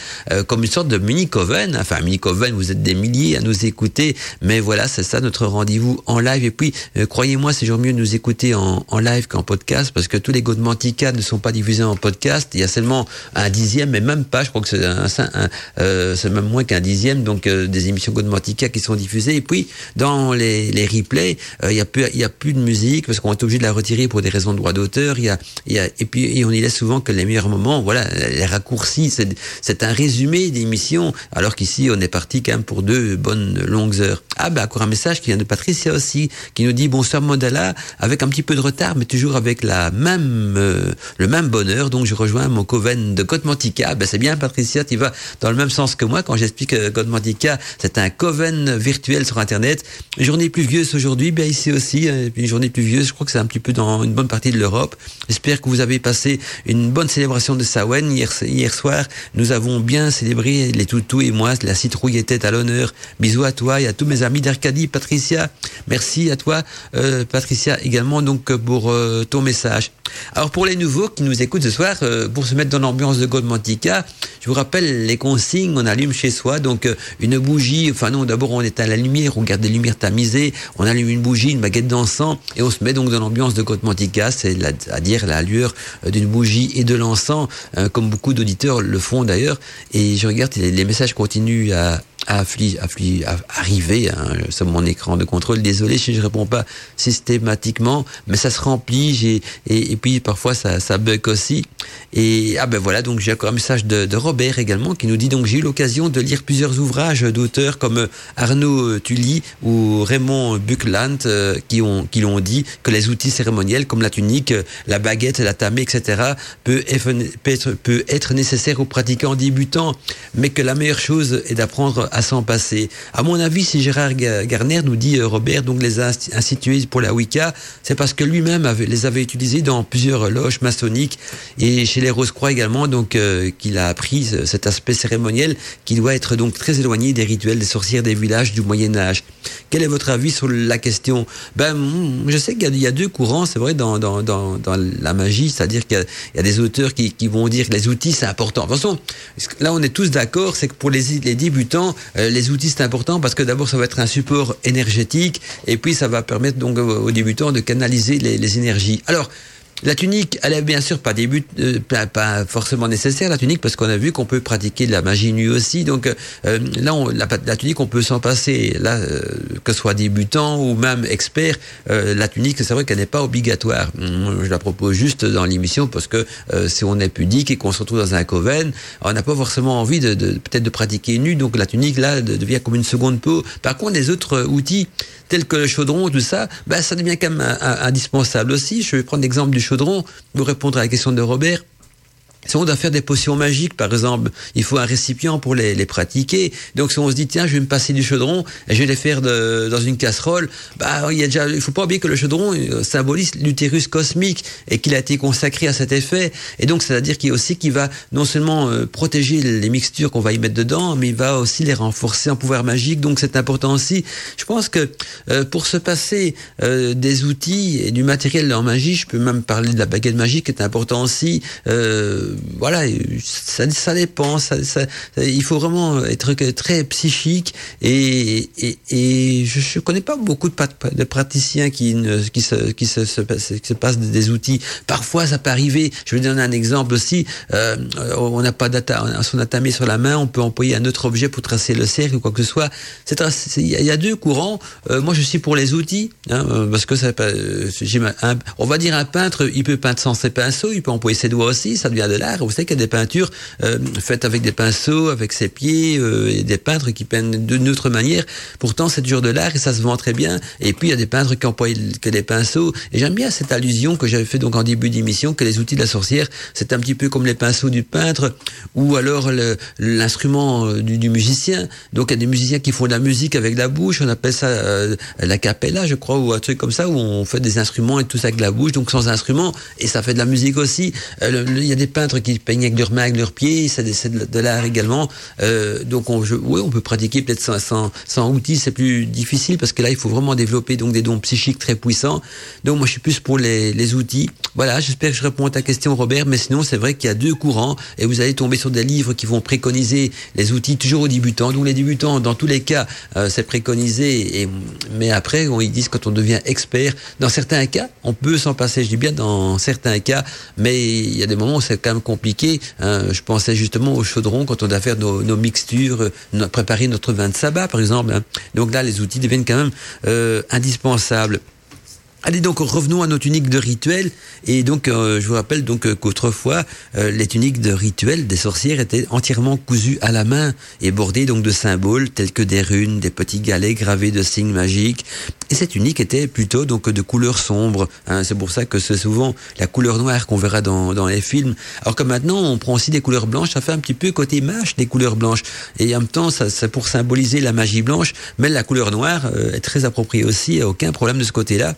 comme une sorte de mini coven. Enfin, mini coven, vous êtes des milliers à nous écouter, mais voilà, c'est ça notre rendez-vous en live. Et puis, croyez-moi, c'est toujours mieux de nous écouter en, en live qu'en podcast parce que tous les Code Mantica ne sont pas diffusés en podcast. Il y a seulement un dixième, mais même pas. Je crois que c'est un, euh, même moins qu'un dixième, donc euh, des émissions Code Mantica qui sont diffusées. Et puis, dans les, les replays, euh, il y a plus, il y a plus de musique parce qu'on est obligé de la retirer pour des raisons de droit d'auteur. Y a, y a, et puis, et on y laisse souvent que les meilleurs moments. Voilà, les raccourcis. C'est, un résumé d'émission, alors qu'ici, on est parti quand même pour deux bonnes longues heures. Ah, ben, encore un message qui vient de Patricia aussi, qui nous dit bonsoir Modala, avec un petit peu de retard, mais toujours avec la même, euh, le même bonheur. Donc, je rejoins mon coven de Côte Mantica. Ben, c'est bien, Patricia, tu vas dans le même sens que moi quand j'explique que Côte Mantica, c'est un coven virtuel sur Internet. Journée pluvieuse aujourd'hui, bien ici aussi, hein, une journée pluvieuse. Je crois que c'est un petit peu dans une bonne partie de l'Europe. J'espère que vous avez passé une bonne célébration de Samhain hier, hier soir. Nous avons bien célébré les toutous et moi. La citrouille était à l'honneur. Bisous à toi et à tous mes amis d'Arcadie. Patricia, merci à toi, euh, Patricia, également donc pour euh, ton message. Alors pour les nouveaux qui nous écoutent ce soir, euh, pour se mettre dans l'ambiance de Goldmantica, je vous rappelle les consignes, on allume chez soi, donc euh, une bougie, enfin non, d'abord on éteint la lumière, on garde les lumières tamisées, on allume une bougie, une baguette d'encens, et on se met donc dans l'ambiance de Goldmantica, c'est-à-dire la lueur euh, d'une bougie et de l'encens, euh, comme beaucoup d'auditeurs le font d'ailleurs, et je regarde, les, messages continuent à, à, à arriver hein, sur mon écran de contrôle. Désolé si je réponds pas systématiquement, mais ça se remplit. Et, et puis parfois ça bug aussi. Et ah ben voilà, donc j'ai encore un message de, de Robert également qui nous dit donc j'ai eu l'occasion de lire plusieurs ouvrages d'auteurs comme Arnaud Tully ou Raymond Buckland euh, qui ont qui l'ont dit que les outils cérémoniels comme la tunique, la baguette, la tamée, etc. peut être, peut être, nécessaire aux pratiquants débutants, mais que la meilleure chose est d'apprendre à s'en passer. À mon avis, si Gérard Ga- Garner nous dit euh, Robert donc les a insti- institués pour la Wicca, c'est parce que lui-même les avait utilisés dans plusieurs loges maçonniques et chez les Rose-Croix également, donc euh, qu'il a appris ce- cet aspect cérémoniel qui doit être donc très éloigné des rituels des sorcières des villages du Moyen Âge. Quel est votre avis sur la question? Ben, je sais qu'il y a- deux courants, c'est vrai, dans, la magie, c'est-à-dire qu'il y, a- des auteurs qui, vont dire que les outils c'est important. De toute façon, là on est tous d'accord, c'est que pour les, débutants, euh, les outils c'est important parce que d'abord ça va être un support énergétique et puis ça va permettre donc aux débutants de canaliser les, les énergies. Alors, la tunique, elle est bien sûr pas début, euh, pas, forcément nécessaire la tunique parce qu'on a vu qu'on peut pratiquer de la magie nue aussi. Donc euh, là, on, la, tunique, on peut s'en passer. Là, euh, que ce soit débutant ou même expert, euh, la tunique, c'est vrai qu'elle n'est pas obligatoire. Je la propose juste dans l'émission parce que euh, si on est pudique et qu'on se retrouve dans un coven, on n'a pas forcément envie de, peut-être de pratiquer nu. Donc la tunique là de- devient comme une seconde peau. Par contre, les autres euh, outils tels que le chaudron, tout ça, ben, ça devient quand même indispensable aussi. Je vais prendre l'exemple du chaudron pour répondre à la question de Robert. Si on doit faire des potions magiques, par exemple, il faut un récipient pour les, les pratiquer. Donc, si on se dit, tiens, je vais me passer du chaudron et je vais les faire de- dans une casserole, bah, il y a déjà, il faut pas oublier que le chaudron euh, symbolise l'utérus cosmique et qu'il a été consacré à cet effet. Et donc, c'est-à-dire qu'il aussi qu'il va non seulement euh, protéger les mixtures qu'on va y mettre dedans, mais il va aussi les renforcer en pouvoir magique. Donc, c'est important aussi. Je pense que euh, pour se passer euh, des outils et du matériel en magie, je peux même parler de la baguette magique, qui est important aussi. Euh, voilà, ça, ça dépend. Ça, il faut vraiment être très psychique et, et, je, ne connais pas beaucoup de, praticiens qui, ne, qui, se, qui se, se, se passent des outils. Parfois, ça peut arriver. Je vais donner un exemple aussi. Euh, on n'a pas son atamé sur la main, on peut employer un autre objet pour tracer le cercle ou quoi que ce soit. Il y a deux courants. Euh, moi, je suis pour les outils, hein, parce que ça, euh, on va dire un peintre, il peut peindre sans ses pinceaux, il peut employer ses doigts aussi, ça devient de l'art. Vous savez qu'il y a des peintures euh, faites avec des pinceaux, avec ses pieds, euh, des peintres qui peignent d'une autre manière. Pourtant, c'est toujours de l'art et ça se vend très bien. Et puis, il y a des peintres qui emploient que des pinceaux. Et j'aime bien cette allusion que j'avais fait donc en début d'émission, que les outils de la sorcière, c'est un petit peu comme les pinceaux du peintre, ou alors l'instrument euh, du, musicien. Donc, il y a des musiciens qui font de la musique avec la bouche, on appelle ça la capella, je crois, ou un truc comme ça, où on fait des instruments et tout ça avec la bouche, donc sans instrument, et ça fait de la musique aussi. Il y a des peintres qui peignent avec leurs mains, avec leurs pieds, c'est de, de l'art également. Euh, donc, oui, on peut pratiquer peut-être sans, sans, outils, c'est plus difficile parce que là, il faut vraiment développer donc des dons psychiques très puissants. Donc, moi, je suis plus pour les, outils. Voilà, j'espère que je réponds à ta question, Robert, mais sinon, c'est vrai qu'il y a deux courants et vous allez tomber sur des livres qui vont préconiser les outils toujours aux débutants. Donc, les débutants, dans tous les cas, euh, c'est préconisé, mais après, ils disent quand on devient expert, dans certains cas, on peut s'en passer, je dis bien dans certains cas, mais il y a des moments où c'est quand même compliqué. Hein. Je pensais justement au chaudron quand on doit faire nos, mixtures, nos, préparer notre vin de sabbat, par exemple. Hein. Donc là, les outils deviennent quand même euh, indispensables. Allez donc revenons à nos tuniques de rituel et donc euh, je vous rappelle donc euh, qu'autrefois euh, les tuniques de rituel des sorcières étaient entièrement cousues à la main et bordées donc de symboles tels que des runes, des petits galets gravés de signes magiques et cette tunique était plutôt donc de couleur sombre. Hein, c'est pour ça que c'est souvent la couleur noire qu'on verra dans, dans les films. Alors que maintenant on prend aussi des couleurs blanches, ça fait un petit peu côté mâche des couleurs blanches et en même temps ça c'est pour symboliser la magie blanche, mais la couleur noire est très appropriée aussi, aucun problème de ce côté-là.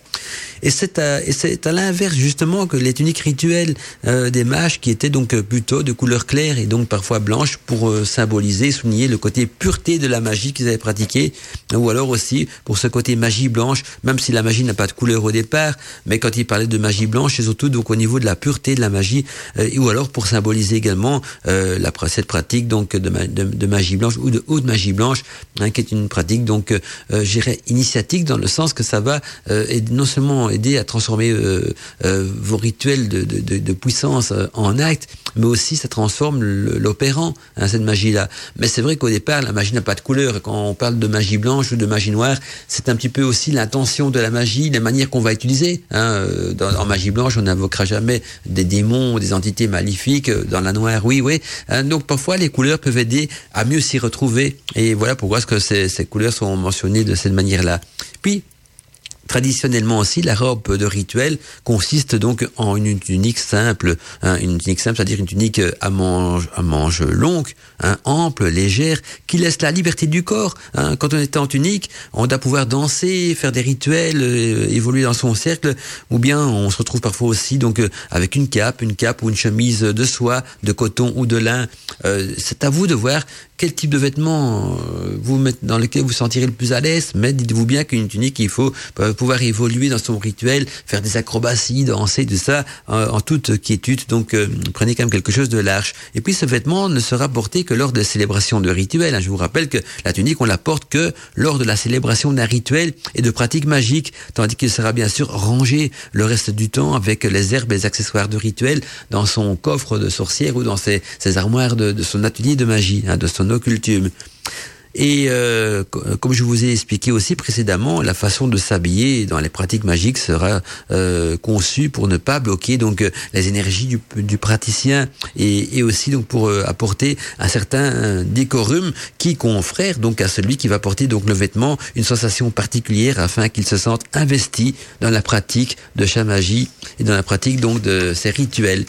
Et c'est à, à l'inverse justement que les tuniques rituelles euh, des mages qui étaient donc euh, plutôt de couleur claire et donc parfois blanche pour euh, symboliser, souligner le côté pureté de la magie qu'ils avaient pratiquée, ou alors aussi pour ce côté magie blanche, même si la magie n'a pas de couleur au départ, mais quand ils parlaient de magie blanche, c'est surtout donc au niveau de la pureté de la magie, euh, ou alors pour symboliser également euh, la, cette pratique donc de, de, de, magie blanche ou de haute magie blanche, hein, qui est une pratique donc, euh, initiatique dans le sens que ça va non seulement aider à transformer euh, euh, vos rituels de, puissance euh, en actes, mais aussi ça transforme l'opérant, hein, cette magie-là. Mais c'est vrai qu'au départ, la magie n'a pas de couleur. Quand on parle de magie blanche ou de magie noire, c'est un petit peu aussi l'intention de la magie, la manière qu'on va utiliser. Hein. Dans, en magie blanche, on n'invoquera jamais des démons, des entités maléfiques. Dans la noire, oui, oui. Donc parfois, les couleurs peuvent aider à mieux s'y retrouver. Et voilà pourquoi est-ce que ces, ces couleurs sont mentionnées de cette manière-là. Puis, Traditionnellement aussi, la robe de rituel consiste donc en une tunique simple, hein, une tunique simple, c'est-à-dire une tunique à manche, à manche longue, hein, ample, légère, qui laisse la liberté du corps. Hein. Quand on est en tunique, on doit pouvoir danser, faire des rituels, euh, évoluer dans son cercle, ou bien on se retrouve parfois aussi donc euh, avec une cape, une cape ou une chemise de soie, de coton ou de lin. Euh, c'est à vous de voir quel type de vêtements euh, vous mettez, dans lequel vous sentirez le plus à l'aise, mais dites-vous bien qu'une tunique, il faut euh, pouvoir évoluer dans son rituel, faire des acrobaties, danser, tout ça, en, toute quiétude. Donc, euh, prenez quand même quelque chose de large. Et puis, ce vêtement ne sera porté que lors de célébrations de rituels. Hein. Je vous rappelle que la tunique, on la porte que lors de la célébration d'un rituel et de pratiques magiques, tandis qu'il sera bien sûr rangé le reste du temps avec les herbes et les accessoires de rituel dans son coffre de sorcière ou dans ses, armoires de, de, son atelier de magie, hein, de son occultume. Et euh, comme je vous ai expliqué aussi précédemment, la façon de s'habiller dans les pratiques magiques sera euh, conçue pour ne pas bloquer donc les énergies du, praticien et, et, aussi donc pour euh, apporter un certain décorum qui confrère donc à celui qui va porter donc le vêtement une sensation particulière afin qu'il se sente investi dans la pratique de sa magie et dans la pratique donc de ses rituels.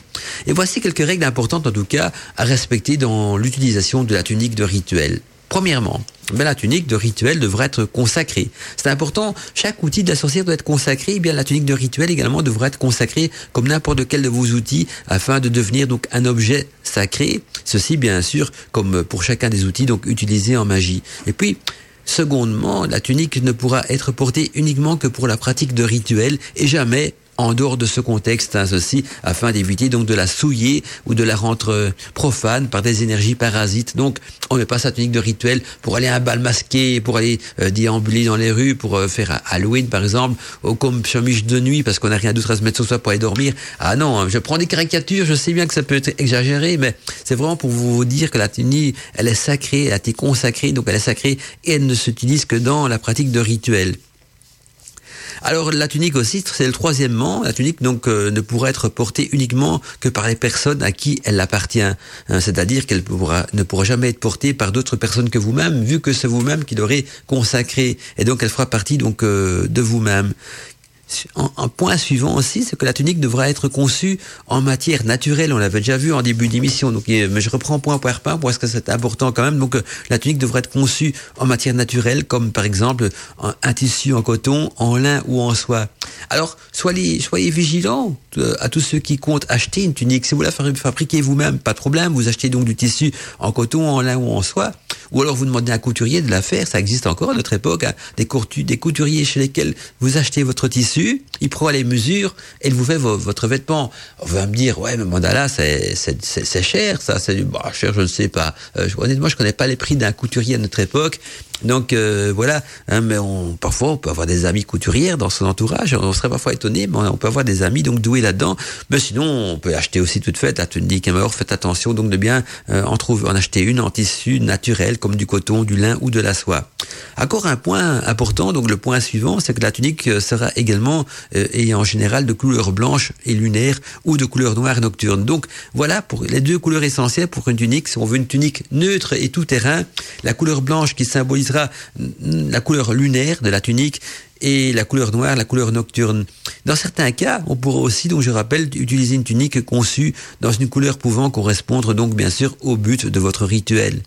Et voici quelques règles importantes en tout cas à respecter dans l'utilisation de la tunique de rituel. Premièrement, ben la tunique de rituel devrait être consacrée. C'est important, chaque outil de la sorcière doit être consacré, et bien la tunique de rituel également devrait être consacrée comme n'importe quel de vos outils afin de devenir donc un objet sacré. Ceci bien sûr comme pour chacun des outils donc utilisés en magie. Et puis Secondement, la tunique ne pourra être portée uniquement que pour la pratique de rituel et jamais en dehors de ce contexte, hein, ceci, afin d'éviter donc de la souiller ou de la rendre euh, profane par des énergies parasites. Donc, on met pas sa tunique de rituel pour aller à un bal masqué, pour aller euh, déambuler dans les rues, pour euh, faire Halloween par exemple, ou comme chemise de nuit parce qu'on n'a rien d'autre à se mettre sur soi pour aller dormir. Ah non, hein, je prends des caricatures, je sais bien que ça peut être exagéré, mais c'est vraiment pour vous dire que la tunique, elle est sacrée, elle a été consacrée, donc elle est sacrée et elle ne s'utilise que dans la pratique de rituels. Alors la tunique aussi, c'est le troisièmement. La tunique donc euh, ne pourra être portée uniquement que par les personnes à qui elle appartient. Hein, C'est-à-dire qu'elle ne pourra jamais être portée par d'autres personnes que vous-même, vu que c'est vous-même qui l'aurez consacrée. Et donc elle fera partie donc euh, de vous-même. Un point suivant aussi, c'est que la tunique devra être conçue en matière naturelle. On l'avait déjà vu en début d'émission. Donc, mais je reprends point par point parce que c'est important quand même. Donc, euh, la tunique devrait être conçue en matière naturelle, comme par exemple un, tissu en coton, en lin ou en soie. Alors, soyez, vigilants euh, à tous ceux qui comptent acheter une tunique. Si vous la fabriquez vous-même, pas de problème. Vous achetez donc du tissu en coton, en lin ou en soie. Ou alors vous demandez à un couturier de la faire, ça existe encore à notre époque, hein. des couturiers chez lesquels vous achetez votre tissu, il prend les mesures et il vous fait votre vêtement. On va me dire, ouais, mais mandala, c'est cher, ça, c'est bah, cher, je ne sais pas. Euh, honnêtement, je connais pas les prix d'un couturier à notre époque. Donc euh, voilà, hein, mais on, parfois on peut avoir des amis couturières dans son entourage. On serait parfois étonné, mais on peut avoir des amis donc doués là-dedans. Mais sinon, on peut acheter aussi toute faite à tunique. Alors faites attention donc de bien euh, en trouver, en acheter une en tissu naturel comme du coton, du lin ou de la soie. Encore un point important, donc le point suivant, c'est que la tunique sera également et en général de couleur blanche et lunaire ou de couleur noire nocturne. Donc voilà pour les deux couleurs essentielles pour une tunique. Si on veut une tunique neutre et tout terrain, la couleur blanche qui symbolise la couleur lunaire de la tunique et la couleur noire, la couleur nocturne. Dans certains cas, on pourrait aussi, donc je rappelle, utiliser une tunique conçue dans une couleur pouvant correspondre donc bien sûr au but de votre rituel.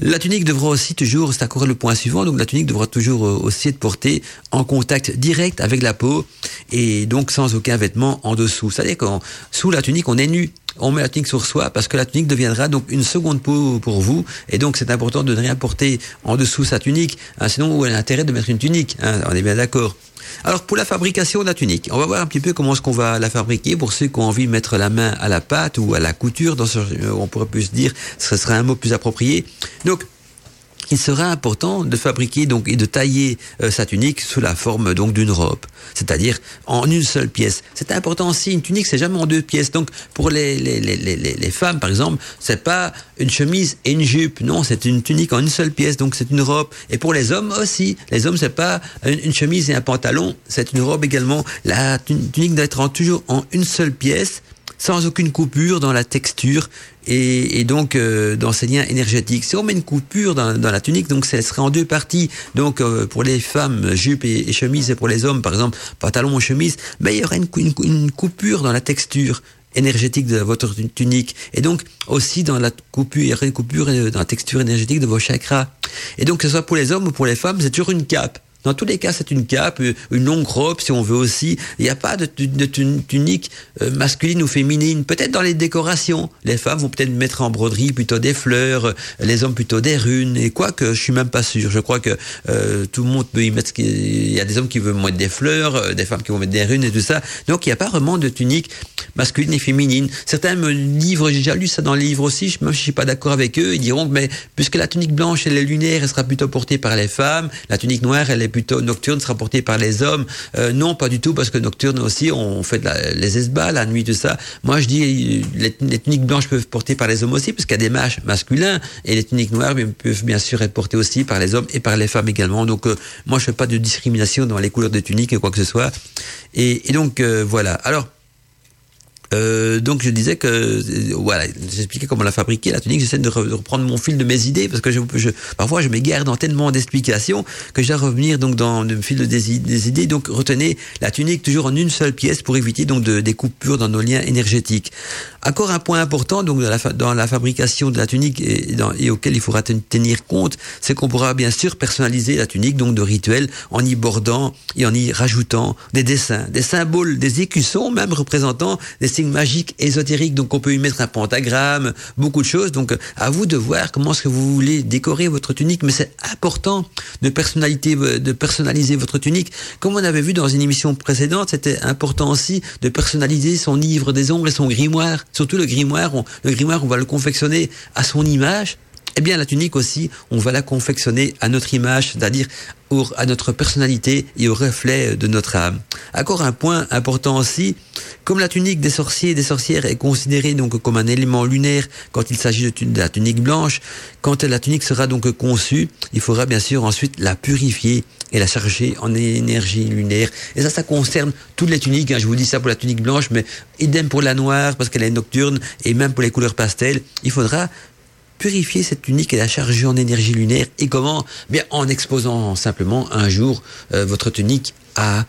La tunique devra aussi toujours, c'est encore le point suivant, donc la tunique devra toujours euh, aussi être portée en contact direct avec la peau et donc sans aucun vêtement en dessous. C'est-à-dire qu'en sous la tunique, on est nu on met la tunique sur soi parce que la tunique deviendra donc une seconde peau pour vous et donc c'est important de ne rien porter en dessous sa tunique hein, sinon où a l'intérêt de mettre une tunique hein, on est bien d'accord alors pour la fabrication de la tunique, on va voir un petit peu comment est-ce qu'on va la fabriquer pour ceux qui ont envie de mettre la main à la pâte ou à la couture, ce, on pourrait plus dire, ce serait un mot plus approprié. Donc il sera important de fabriquer donc et de tailler euh, sa tunique sous la forme donc d'une robe, c'est-à-dire en une seule pièce. C'est important aussi, une tunique c'est jamais en deux pièces. Donc pour les, les, les, les, les femmes par exemple, c'est pas une chemise et une jupe, non, c'est une tunique en une seule pièce, donc c'est une robe. Et pour les hommes aussi, les hommes c'est pas une, chemise et un pantalon, c'est une robe également. La tunique doit être toujours en une seule pièce sans aucune coupure dans la texture et, et donc euh, dans ces liens énergétiques. Si on met une coupure dans, dans la tunique, donc ça serait en deux parties. Donc euh, pour les femmes, jupe et, chemise, et pour les hommes, par exemple, pantalon ou chemise, ben, il y aurait une, une, une coupure dans la texture énergétique de votre tunique et donc aussi dans la coupure, une coupure euh, dans la texture énergétique de vos chakras. Et donc que ce soit pour les hommes ou pour les femmes, c'est toujours une cape. Dans tous les cas, c'est une cape, euh, une longue robe, si on veut aussi. Il n'y a pas de, tunique euh, masculine ou féminine. Peut-être dans les décorations. Les femmes vont peut-être mettre en broderie plutôt des fleurs, euh, les hommes plutôt des runes. Et quoi que je suis même pas sûr. Je crois que tout le monde peut y mettre. Il y a des hommes qui veulent mettre des fleurs, des femmes qui vont mettre des runes et tout ça. Donc il n'y a pas vraiment de tunique masculine et féminine. Certains me livrent, j'ai déjà lu ça dans le livre aussi, même si je suis pas d'accord avec eux, ils diront mais puisque la tunique blanche elle est lunaire, elle sera plutôt portée par les femmes, la tunique noire elle est plutôt nocturne, sera portée par les hommes. Euh, non, pas du tout, parce que nocturne aussi, on fait les esbats, la nuit, tout ça. Moi, je dis, les, tuniques blanches peuvent portées par les hommes aussi, parce qu'il y a des mâches masculins, et les tuniques noires peuvent bien sûr être portées aussi par les hommes et par les femmes également. Donc, euh, moi, je fais pas de discrimination dans les couleurs de tunique et quoi que ce soit. Et, donc, euh, voilà. Alors, euh, donc je disais que euh, voilà, j'expliquais comment la fabriquer la tunique. J'essaie de, reprendre mon fil de mes idées parce que je, je parfois je m'égare dans tellement d'explications que je dois revenir donc dans le fil des, idées. Donc retenez la tunique toujours en une seule pièce pour éviter donc de, des coupures dans nos liens énergétiques. Encore un point important donc dans la, fabrication de la tunique et, auquel il faudra tenir compte, c'est qu'on pourra bien sûr personnaliser la tunique donc de rituels en y bordant et en y rajoutant des dessins, des symboles, des écussons même représentant des signes magiques, donc on peut y mettre un pentagramme, beaucoup de choses. Donc à vous de voir comment est-ce que vous voulez décorer votre tunique, mais c'est important de personnalité, de personnaliser votre tunique. Comme on avait vu dans une émission précédente, c'était important aussi de personnaliser son livre des ombres et son grimoire. Surtout le grimoire, le grimoire, on va le confectionner à son image eh bien, la tunique aussi, on va la confectionner à notre image, c'est-à-dire à notre personnalité et au reflet de notre âme. Encore un point important aussi, comme la tunique des sorciers et des sorcières est considérée donc comme un élément lunaire quand il s'agit de, la tunique blanche, quand la tunique sera donc conçue, il faudra bien sûr ensuite la purifier et la charger en énergie lunaire. Et ça, ça concerne toutes les tuniques. Hein. Je vous dis ça pour la tunique blanche, mais idem pour la noire parce qu'elle est nocturne et même pour les couleurs pastel. Il faudra purifier cette tunique et la charger en énergie lunaire. Et comment? Bien en exposant simplement un jour euh, votre tunique à,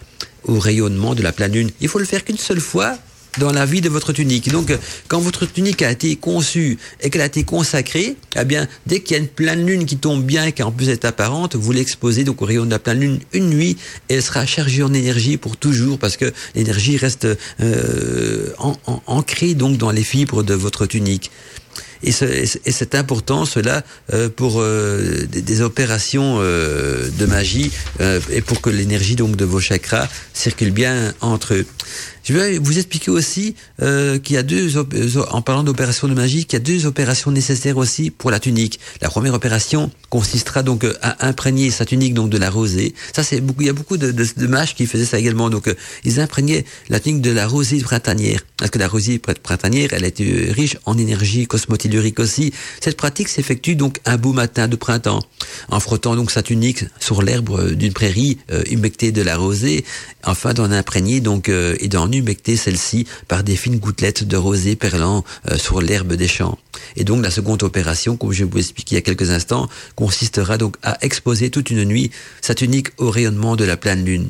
au rayonnement de la pleine lune. Il faut le faire qu'une seule fois dans la vie de votre tunique. Donc, quand votre tunique a été conçue et qu'elle a été consacrée, eh bien, dès qu'il y a une pleine lune qui tombe bien et qui en plus est apparente, vous l'exposez donc au rayon de la pleine lune une nuit et elle sera chargée en énergie pour toujours parce que l'énergie reste euh, ancrée donc dans les fibres de votre tunique. Et c'est important cela euh, pour euh, des, opérations euh, de magie et pour que l'énergie donc de vos chakras circule bien entre eux. Je vais vous expliquer aussi euh, qu'il y a deux, en parlant d'opérations de magie, qu'il y a deux opérations nécessaires aussi pour la tunique. La première opération consistera donc à imprégner sa tunique donc de la rosée. Ça c'est beaucoup, il y a beaucoup de, de, de mages qui faisaient ça également. Donc ils imprégnaient la tunique de la rosée printanière. Parce que la rosée printanière, elle est riche en énergie cosmotellurique aussi. Cette pratique s'effectue donc un beau matin de printemps, en frottant donc sa tunique sur l'herbe d'une prairie euh, humectée de la rosée, afin d'en imprégner donc euh, et d'en humecter celle-ci par des fines gouttelettes de rosée perlant euh, sur l'herbe des champs. Et donc la seconde opération, comme je vous expliqué il y a quelques instants, consistera donc à exposer toute une nuit sa tunique au rayonnement de la pleine lune.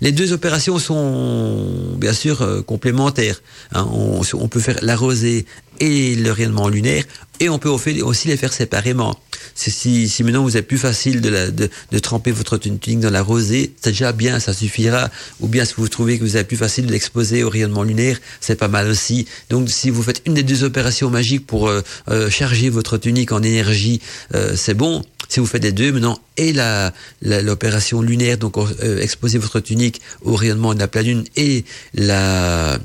Les deux opérations sont bien sûr euh, complémentaires. Hein. On, on, peut faire la rosée et le rayonnement lunaire, et on peut aussi les faire séparément. Si, si maintenant vous êtes plus facile de, la, de, de tremper votre tunique dans la rosée, c'est déjà bien, ça suffira. Ou bien si vous trouvez que vous avez plus facile de l'exposer au rayonnement lunaire, c'est pas mal aussi. Donc si vous faites une des deux opérations magiques pour euh, euh, charger votre tunique en énergie, euh, c'est bon. Si vous faites les deux maintenant et la l'opération lunaire, donc exposer votre tunique au rayonnement de la pleine lune et la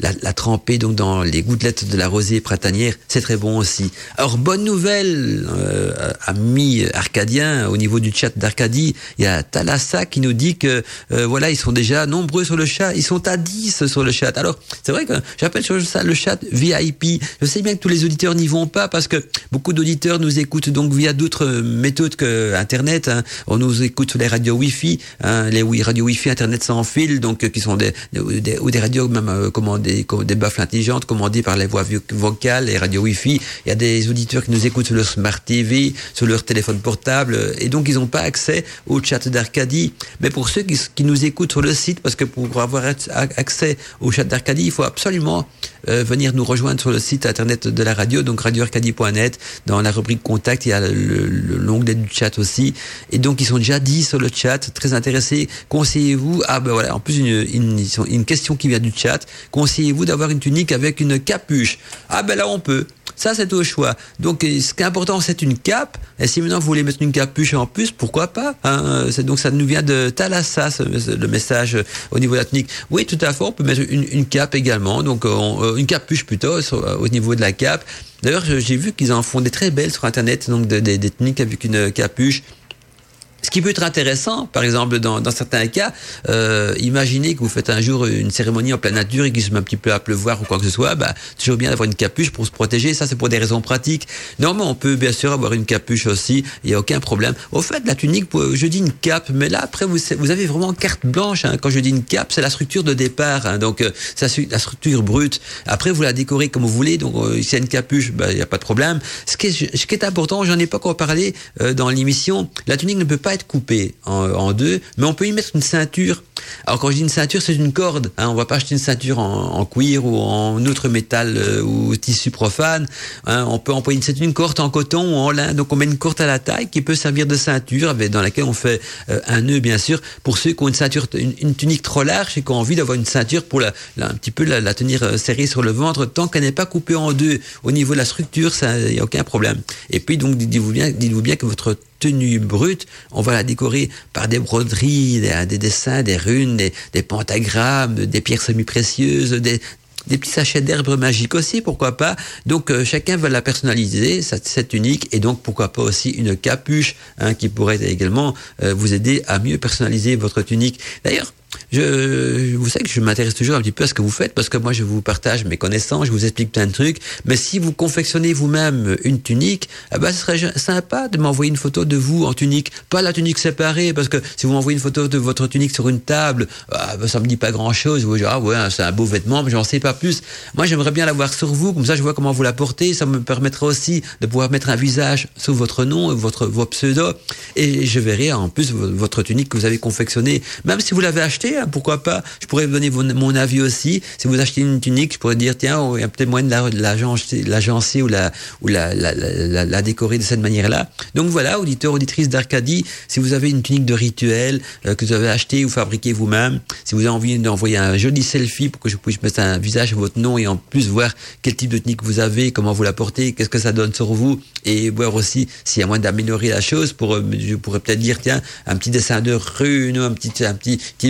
la, la, tremper donc dans les gouttelettes de la rosée printanière, c'est très bon aussi. Alors bonne nouvelle, euh, amis arcadiens, au niveau du chat d'Arcadie, il y a Talassa qui nous dit que euh, voilà ils sont déjà nombreux sur le chat, ils sont à 10 sur le chat. Alors c'est vrai que j'appelle ça le chat VIP. Je sais bien que tous les auditeurs n'y vont pas parce que beaucoup d'auditeurs nous écoutent donc via d'autres méthodes que Internet. Hein. On nous écoute sur les radios Wi-Fi, hein, les radios Wi-Fi Internet sans fil, donc qui sont des, des, ou des radios même euh, des, des baffles intelligentes commandées par les voix vocales, les radios Wi-Fi. Il y a des auditeurs qui nous écoutent sur leur Smart TV, sur leur téléphone portable, et donc ils n'ont pas accès au chat d'Arcadie. Mais pour ceux qui, nous écoutent sur le site, parce que pour avoir accès au chat d'Arcadie, il faut absolument euh, venir nous rejoindre sur le site internet de la radio, donc radioarcadie.net. Dans la rubrique contact, il y a l'onglet du chat aussi. Et donc ils sont déjà dit sur le chat, très intéressés. Conseillez-vous Ah ben voilà, en plus une, une, une question qui vient du chat. Conseillez vous d'avoir une tunique avec une capuche Ah ben là on peut. Ça, c'est au choix. Donc, ce qui est important, c'est une cape. Et si maintenant vous voulez mettre une capuche en plus, pourquoi pas hein Donc, ça nous vient de Thalassa, le message au niveau de la tunique. Oui, tout à fait. On peut mettre une, cape également. Donc, euh, une capuche plutôt au niveau de la cape. D'ailleurs, j'ai vu qu'ils en font des très belles sur Internet, donc des, des tuniques avec une capuche. Ce qui peut être intéressant, par exemple, dans, dans certains cas, euh, imaginez que vous faites un jour une cérémonie en pleine nature et qu'il se met un petit peu à pleuvoir ou quoi que ce soit, bah, toujours bien d'avoir une capuche pour se protéger. Ça, c'est pour des raisons pratiques. Normalement, on peut bien sûr avoir une capuche aussi. Il n'y a aucun problème. Au fait, la tunique, je dis une cape, mais là, après, vous, vous avez vraiment carte blanche. Hein. Quand je dis une cape, c'est la structure de départ. Hein. Donc, euh, c'est la structure brute. Après, vous la décorez comme vous voulez. Donc, euh, s'il y a une capuche, bah, il n'y a pas de problème. Ce qui est, ce qui est important, j'en ai pas encore parlé euh, dans l'émission, la tunique ne peut pas être coupé en, deux, mais on peut y mettre une ceinture. Alors quand je dis une ceinture, c'est une corde. Hein, on va pas acheter une ceinture en, cuir ou en autre métal euh, ou tissu profane. Hein, on peut employer c'est une corde en coton ou en lin. Donc on met une corde à la taille qui peut servir de ceinture, dans laquelle on fait euh, un nœud bien sûr. Pour ceux qui ont une ceinture, une, tunique trop large et qui ont envie d'avoir une ceinture pour la, un petit peu la, tenir euh, serrée sur le ventre, tant qu'elle n'est pas coupée en deux au niveau de la structure, ça y a aucun problème. Et puis donc dites-vous bien, dites-vous bien que votre tenue brute, on va la décorer par des broderies, des, dessins, des runes, des, pentagrammes, des pierres semi-précieuses, des, petits sachets d'herbes magiques aussi, pourquoi pas. Donc euh, chacun va la personnaliser, cette, unique, et donc pourquoi pas aussi une capuche hein, qui pourrait également euh, vous aider à mieux personnaliser votre tunique. D'ailleurs, je, vous savez que je m'intéresse toujours un petit peu à ce que vous faites parce que moi je vous partage mes connaissances, je vous explique plein de trucs. Mais si vous confectionnez vous-même une tunique, eh ben, ce serait sympa de m'envoyer une photo de vous en tunique, pas la tunique séparée parce que si vous m'envoyez une photo de votre tunique sur une table, ah, ben, ça me dit pas grand-chose. Vous ah ouais c'est un beau vêtement, mais j'en sais pas plus. Moi j'aimerais bien l'avoir sur vous, comme ça je vois comment vous la portez. Ça me permettra aussi de pouvoir mettre un visage sous votre nom, votre vos pseudos, et je verrai en plus votre tunique que vous avez confectionnée, même si vous l'avez achetée Hein, pourquoi pas Je pourrais donner mon avis aussi. Si vous achetez une tunique, je pourrais dire tiens, oh, il y a peut-être moyen de l'agencer ou la ou la, la, la, la, décorer de cette manière-là. Donc voilà, auditeurs, auditrices d'Arcadie, si vous avez une tunique de rituel euh, que vous avez acheté ou fabriqué vous-même, si vous avez envie d'envoyer un joli selfie pour que je puisse mettre un visage à votre nom et en plus voir quel type de tunique vous avez, comment vous la portez, qu'est-ce que ça donne sur vous, et voir aussi s'il y a moyen d'améliorer la chose, pour, euh, je pourrais peut-être dire tiens, un petit dessin de rune, un petit un petit, petit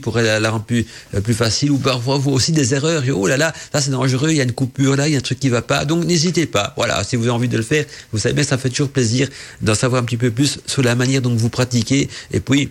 pour la, rendre plus, euh, plus facile, ou parfois aussi des erreurs. Oh là là, ça c'est dangereux, il y a une coupure là, il y a un truc qui va pas. Donc n'hésitez pas. Voilà, si vous avez envie de le faire, vous savez bien, ça fait toujours plaisir d'en savoir un petit peu plus sur la manière dont vous pratiquez. Et puis,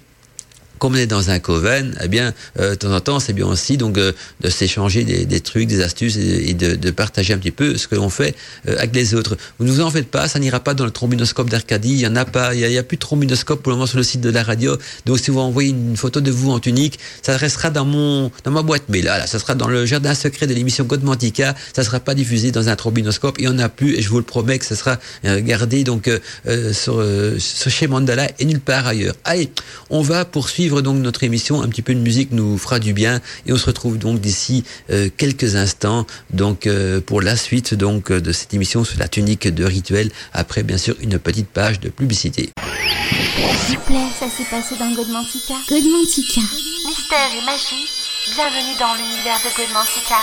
comme on est dans un coven, eh bien, euh, de temps en temps, c'est bien aussi donc euh, de s'échanger des, des, trucs, des astuces et, de, de, partager un petit peu ce que l'on fait euh, avec les autres. Vous ne vous en faites pas, ça n'ira pas dans le trombinoscope d'Arcadie. Il y en a pas, il y a, plus de trombinoscope pour le moment sur le site de la radio. Donc, si vous envoyez une photo de vous en tunique, ça restera dans mon dans ma boîte mail. Là, là ça sera dans le jardin secret de l'émission Godmantica. Ça sera pas diffusé dans un trombinoscope. Il y en a plus, et je vous le promets que ça sera gardé donc sur, sur chez Mandala et nulle part ailleurs. Allez, on va poursuivre donc notre émission. Un petit peu de musique nous fera du bien et on se retrouve donc d'ici euh, quelques instants donc euh, pour la suite donc de cette émission sur la tunique de rituel. Après bien sûr une petite page de publicité. S'il vous plaît, ça s'est passé dans Godmantica. Godmantica. Mystère et magie. Bienvenue dans l'univers de Godmantica.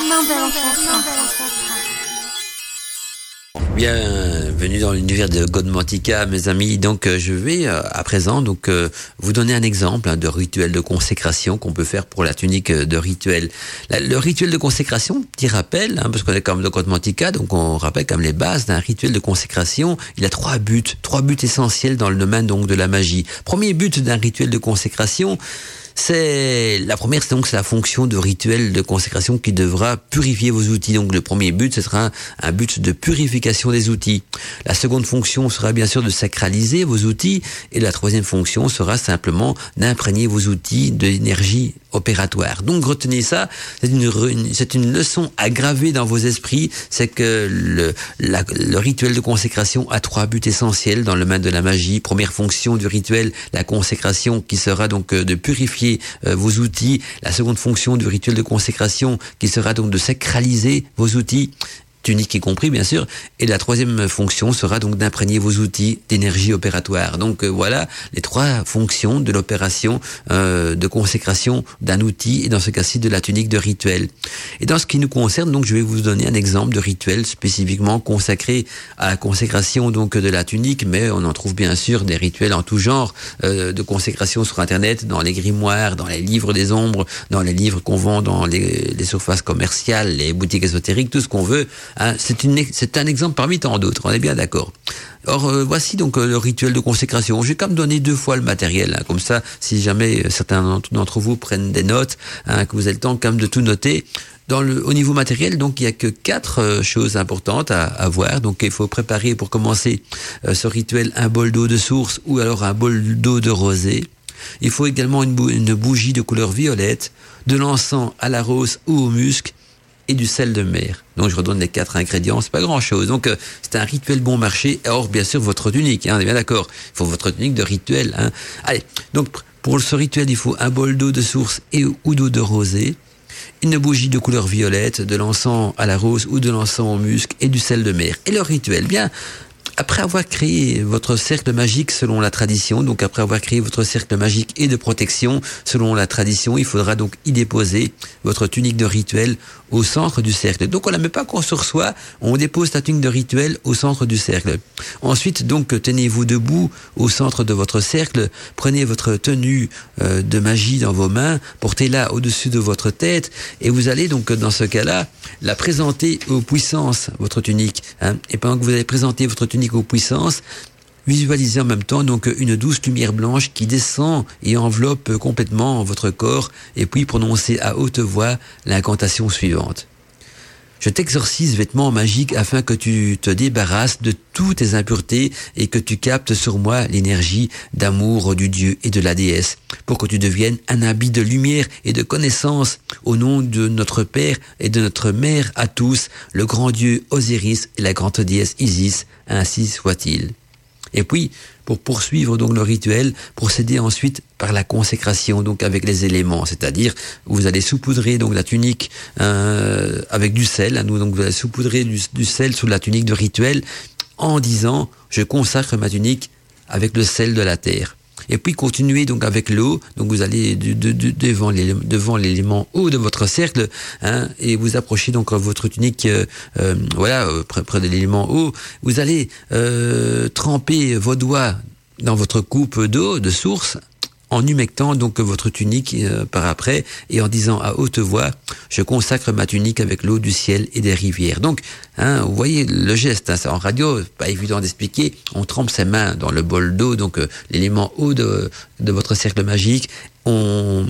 Bienvenue dans l'univers de Godmantica, mes amis. Donc, euh, je vais euh, à présent donc euh, vous donner un exemple hein, de rituel de consécration qu'on peut faire pour la tunique de rituel. le rituel de consécration, petit rappel, hein, parce qu'on est comme de Godmantica, donc on rappelle comme les bases d'un rituel de consécration. Il a trois buts, trois buts essentiels dans le domaine donc de la magie. Premier but d'un rituel de consécration, c'est la première, c'est donc la fonction de rituel de consécration qui devra purifier vos outils. Donc le premier but, ce sera un, but de purification des outils. La seconde fonction sera bien sûr de sacraliser vos outils et la troisième fonction sera simplement d'imprégner vos outils de l'énergie opératoire. Donc retenez ça, c'est une, c'est une leçon à graver dans vos esprits, c'est que le, le rituel de consécration a trois buts essentiels dans le domaine de la magie. Première fonction du rituel, la consécration qui sera donc euh, de purifier euh, vos outils. La seconde fonction du rituel de consécration qui sera donc de sacraliser vos outils tunique y compris bien sûr. Et la troisième fonction sera donc d'imprégner vos outils d'énergie opératoire. Donc euh, voilà les trois fonctions de l'opération euh, de consécration d'un outil et dans ce cas-ci de la tunique de rituel. Et dans ce qui nous concerne, donc je vais vous donner un exemple de rituel spécifiquement consacré à la consécration donc de la tunique, mais on en trouve bien sûr des rituels en tout genre euh, de consécration sur Internet, dans les grimoires, dans les livres des ombres, dans les livres qu'on vend dans les, les surfaces commerciales, les boutiques ésotériques, tout ce qu'on veut. Hein, c'est un exemple parmi tant d'autres, on est bien d'accord. Or, euh, voici donc euh, le rituel de consécration. Je vais quand même donner deux fois le matériel, hein, comme ça, si jamais euh, certains d'entre vous prennent des notes, hein, que vous avez le temps quand même de tout noter. Dans le, au niveau matériel, donc il y a que quatre choses importantes à, à, voir. Donc il faut préparer pour commencer ce rituel un bol d'eau de source ou alors un bol d'eau de rosée. Il faut également une, une, bougie de couleur violette, de l'encens à la rose ou au musc et du sel de mer. Donc je redonne les quatre ingrédients, c'est pas grand chose. Donc euh, c'est un rituel bon marché. Or bien sûr votre tunique, hein, on est bien d'accord. Il faut votre tunique de rituel. Hein. Allez, donc pour ce rituel il faut un bol d'eau de source et ou d'eau de rosée, une bougie de couleur violette, de l'encens à la rose ou de l'encens au musc et du sel de mer. Et le rituel, bien après avoir créé votre cercle magique selon la tradition, donc après avoir créé votre cercle magique et de protection selon la tradition, il faudra donc y déposer votre tunique de rituel au centre du cercle. Donc on la met pas qu'on sur soi, on dépose la tunique de rituel au centre du cercle. Ensuite, donc tenez-vous debout au centre de votre cercle, prenez votre tenue euh, de magie dans vos mains, portez-la au-dessus de votre tête et vous allez donc dans ce cas-là la présenter aux puissances, votre tunique. Hein. Et pendant que vous allez présenter votre tunique aux visualisez en même temps donc une douce lumière blanche qui descend et enveloppe complètement votre corps et puis prononcez à haute voix l'incantation suivante. Je t'exorcise vêtements magiques afin que tu te débarrasses de toutes tes impuretés et que tu captes sur moi l'énergie d'amour du Dieu et de la déesse pour que tu deviennes un habit de lumière et de connaissance au nom de notre Père et de notre Mère à tous, le grand Dieu Osiris et la grande déesse Isis, ainsi soit-il. Et puis, pour poursuivre donc le rituel, procéder ensuite par la consécration, donc avec les éléments, c'est-à-dire vous allez saupoudrer donc la tunique euh, avec du sel, hein, donc vous allez saupoudrer du, du sel sous la tunique de rituel en disant je consacre ma tunique avec le sel de la terre. Et puis continuez donc avec l'eau. Donc vous allez de, de, de, devant l'élément devant haut de votre cercle hein, et vous approchez donc votre tunique euh, euh, voilà euh, près, près de l'élément haut. Vous allez tremper vos doigts dans votre coupe d'eau de source en humectant donc votre tunique euh, par après et en disant à haute voix je consacre ma tunique avec l'eau du ciel et des rivières. Donc hein, vous voyez le geste, hein, en radio, pas évident d'expliquer. On trempe ses mains dans le bol d'eau, donc euh, l'élément haut de, de votre cercle magique. On,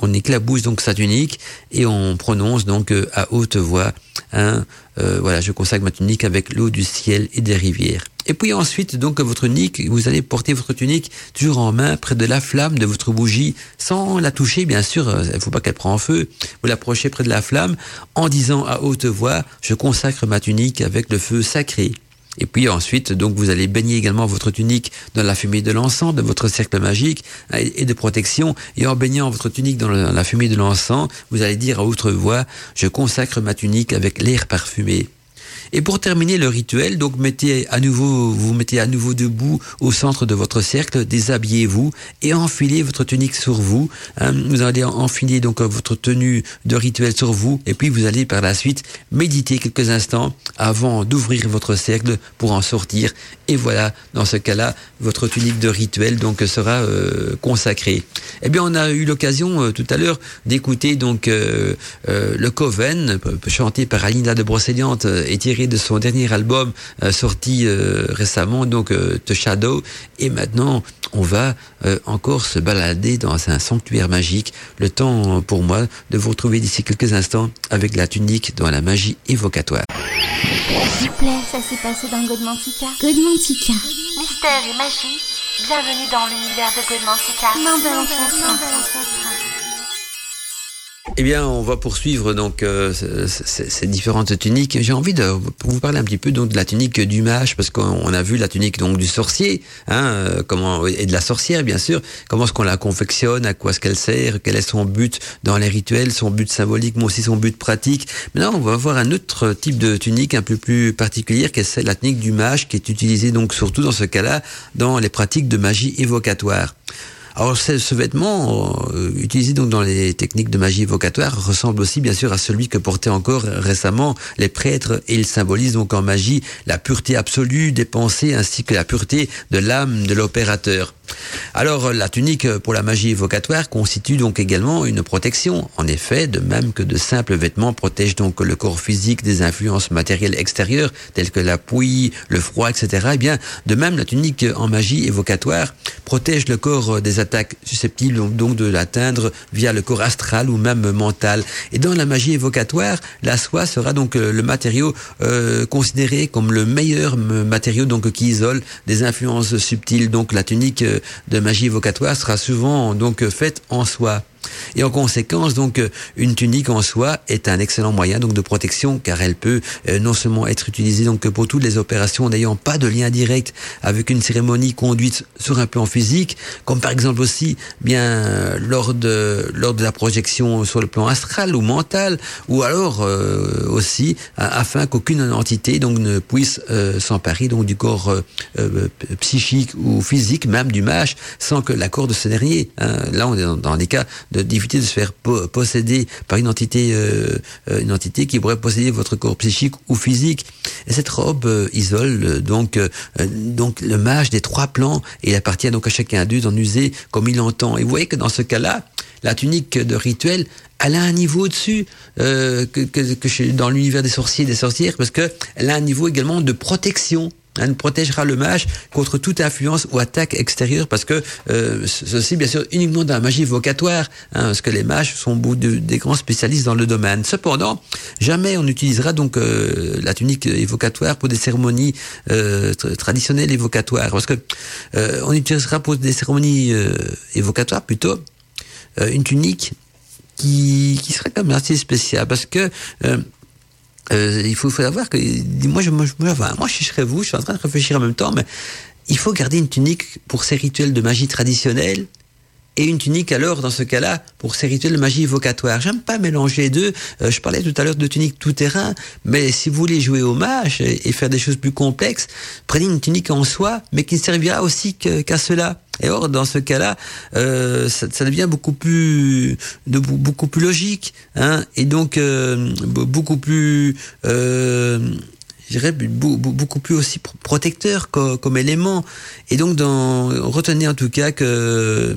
on éclabousse donc sa tunique et on prononce donc euh, à haute voix, hein, voilà, je consacre ma tunique avec l'eau du ciel et des rivières. Et puis ensuite, donc votre tunique, vous allez porter votre tunique toujours en main près de la flamme de votre bougie, sans la toucher, bien sûr, il ne faut pas qu'elle prenne en feu. Vous l'approchez près de la flamme en disant à haute voix, je consacre ma tunique avec le feu sacré. Et puis ensuite, donc vous allez baigner également votre tunique dans la fumée de l'encens, de votre cercle magique et de protection. Et en baignant votre tunique dans la fumée de l'encens, vous allez dire à haute voix, je consacre ma tunique avec l'air parfumé. Et pour terminer le rituel, donc mettez à nouveau, vous mettez à nouveau debout au centre de votre cercle, déshabillez-vous et enfilez votre tunique sur vous. Hein, vous allez enfiler donc votre tenue de rituel sur vous et puis vous allez par la suite méditer quelques instants avant d'ouvrir votre cercle pour en sortir. Et voilà, dans ce cas-là, votre tunique de rituel donc sera euh, consacrée. Eh bien, on a eu l'occasion euh, tout à l'heure d'écouter donc euh, le Coven chanté par Alina de Brocéliande et Thierry de son dernier album euh, sorti euh, récemment, donc euh, The Shadow. Et maintenant, on va encore se balader dans un sanctuaire magique. Le temps pour moi de vous retrouver d'ici quelques instants avec la tunique dans la magie évocatoire. S'il vous plaît, ça s'est passé dans Godmantica. Godmantica. Mystère et magie, bienvenue dans l'univers de Godmantica. L'ancêtre. Eh bien, on va poursuivre donc euh, ces, différentes tuniques. J'ai envie de vous parler un petit peu donc de la tunique du mage parce qu'on a vu la tunique donc du sorcier, hein, euh, comment et de la sorcière bien sûr. Comment est-ce qu'on la confectionne, à quoi est-ce qu'elle sert, quel est son but dans les rituels, son but symbolique, mais aussi son but pratique. Maintenant, on va voir un autre type de tunique un peu plus particulière, qui est la tunique du mage, qui est utilisée donc surtout dans ce cas-là dans les pratiques de magie évocatoire. Alors ce, vêtement euh, utilisé donc dans les techniques de magie évocatoire ressemble aussi bien sûr à celui que portaient encore récemment les prêtres et il symbolise donc en magie la pureté absolue des pensées ainsi que la pureté de l'âme de l'opérateur. Alors la tunique pour la magie évocatoire constitue donc également une protection. En effet, de même que de simples vêtements protègent donc le corps physique des influences matérielles extérieures telles que la pouille, le froid, etc. Eh bien, de même la tunique en magie évocatoire protège le corps des attaques susceptibles donc de l'atteindre via le corps astral ou même mental. Et dans la magie évocatoire, la soie sera donc le matériau euh, considéré comme le meilleur matériau donc qui isole des influences subtiles. Donc la tunique de magie évocatoire sera souvent donc faite en soie. Et en conséquence, donc, euh, une tunique en soi est un excellent moyen donc de protection car elle peut euh, non seulement être utilisée donc pour toutes les opérations n'ayant pas de lien direct avec une cérémonie conduite sur un plan physique, comme par exemple aussi bien lors de lors de la projection sur le plan astral ou mental, ou alors euh, aussi afin qu'aucune entité donc ne puisse s'emparer donc du corps psychique ou physique, même du mâche, sans que l'accord de ce dernier. Hein. Là, on est dans, dans des cas de d'éviter de se faire posséder par une entité, euh, euh, une entité qui pourrait posséder votre corps psychique ou physique. Et cette robe euh, isole donc donc le mage des trois plans et il appartient donc à chacun d'eux d'en user comme il l'entend. Et vous voyez que dans ce cas-là, la tunique de rituel, elle a un niveau au-dessus que, que, que dans l'univers des sorciers et des sorcières parce que elle a un niveau également de protection. Elle protégera le mage contre toute influence ou attaque extérieure parce que euh, ceci, bien sûr, uniquement dans la magie vocatoire, hein, parce que les mages sont des grands spécialistes dans le domaine. Cependant, jamais on n'utilisera donc euh, la tunique évocatoire pour des cérémonies euh, traditionnelles évocatoires, parce que euh, on utilisera pour des cérémonies euh, évocatoires plutôt une tunique qui, qui quand même assez spéciale, parce que euh, il faut, savoir que moi, je, moi, moi, moi, je serais vous, je suis en train de réfléchir en même temps, mais il faut garder une tunique pour ces rituels de magie traditionnelle et une tunique alors dans ce cas-là pour ces rituels de magie vocatoire. J'aime pas mélanger les deux. Euh, je parlais tout à l'heure de tunique tout terrain, mais si vous voulez jouer au mage et, faire des choses plus complexes, prenez une tunique en soi, mais qui ne servira aussi qu'à cela. Et or, dans ce cas-là, euh, ça, devient beaucoup plus, beaucoup plus logique, hein, et donc euh, beaucoup plus euh, je beaucoup plus aussi protecteur comme, élément. Et donc, dans, retenez en tout cas que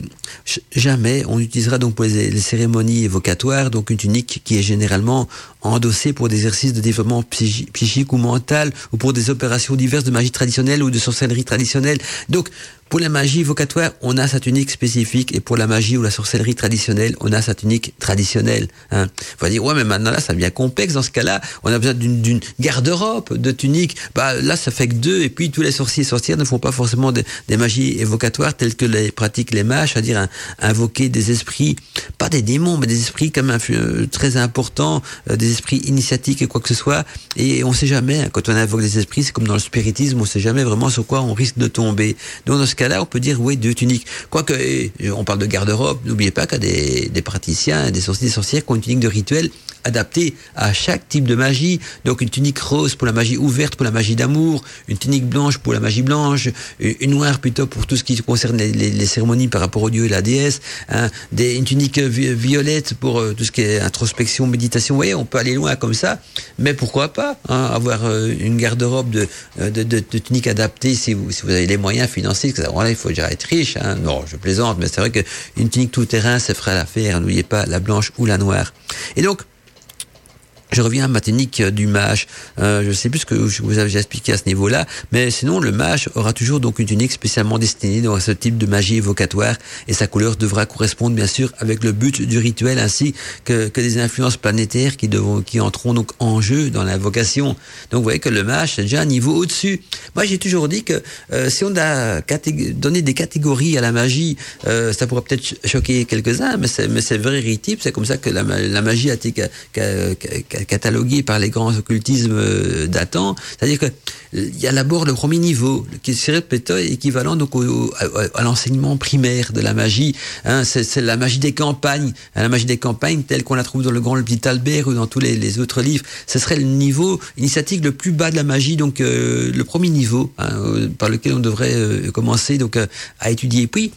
jamais on utilisera donc pour les, cérémonies évocatoires donc une tunique qui est généralement endossée pour des exercices de développement psychique ou mental ou pour des opérations diverses de magie traditionnelle ou de sorcellerie traditionnelle. Donc, pour la magie vocatoire, on a sa tunique spécifique, et pour la magie ou la sorcellerie traditionnelle, on a sa tunique traditionnelle. Hein. On va dire, ouais, mais maintenant là, ça devient complexe. Dans ce cas-là, on a besoin d'une garde-robe de tunique. Bah, là, ça fait que deux, et puis tous les sorciers et sorcières ne font pas forcément des, magies évocatoires telles que les pratiquent les mages, c'est-à-dire invoquer des esprits, pas des démons, mais des esprits comme euh, très importants, euh, des esprits initiatiques et quoi que ce soit. Et on sait jamais, hein, quand on invoque des esprits, c'est comme dans le spiritisme, on sait jamais vraiment sur quoi on risque de tomber. Donc, dans ce là on peut dire oui, deux tuniques. Quoique, eh, on parle de garde-robe, n'oubliez pas qu'il y a des, praticiens, des sorciers, des sorcières qui ont une tunique de rituel adaptée à chaque type de magie. Donc une tunique rose pour la magie ouverte, pour la magie d'amour, une tunique blanche pour la magie blanche, une noire plutôt pour tout ce qui concerne les, cérémonies par rapport au dieu et la déesse, hein, des, une tunique violette pour euh, tout ce qui est introspection, méditation. Vous voyez, on peut aller loin comme ça, mais pourquoi pas hein, avoir euh, une garde-robe de, euh, de, de, de, tunique adaptée si vous, si vous avez les moyens financiers, là, il faut déjà être riche. Hein. Non, je plaisante, mais c'est vrai qu'une tunique tout terrain, ça ferait l'affaire. N'oubliez pas la blanche ou la noire. Et donc, je reviens à ma technique euh, du mage. Euh, je sais plus ce que je vous avais expliqué à ce niveau-là, mais sinon le mage aura toujours donc une tunique spécialement destinée à ce type de magie évocatoire et sa couleur devra correspondre bien sûr avec le but du rituel ainsi que, que des influences planétaires qui devront, qui entreront donc en jeu dans l'invocation. Donc vous voyez que le mage c'est déjà un niveau au-dessus. Moi j'ai toujours dit que euh, si on a donné des catégories à la magie, euh, ça pourrait peut-être choquer quelques-uns, mais c'est mais c'est. C'est comme ça que la, la magie a été catalogué par les grands occultismes euh, datants. C'est-à-dire que il y a d'abord le premier niveau, qui serait peut-être équivalent donc à, l'enseignement primaire de la magie. Hein, c'est la magie des campagnes, hein, la magie des campagnes telle qu'on la trouve dans le Grand Petit Albert ou dans tous les, autres livres. Ce serait le niveau initiatique le plus bas de la magie, donc euh, le premier niveau hein, euh, par lequel on devrait commencer donc à étudier. Puis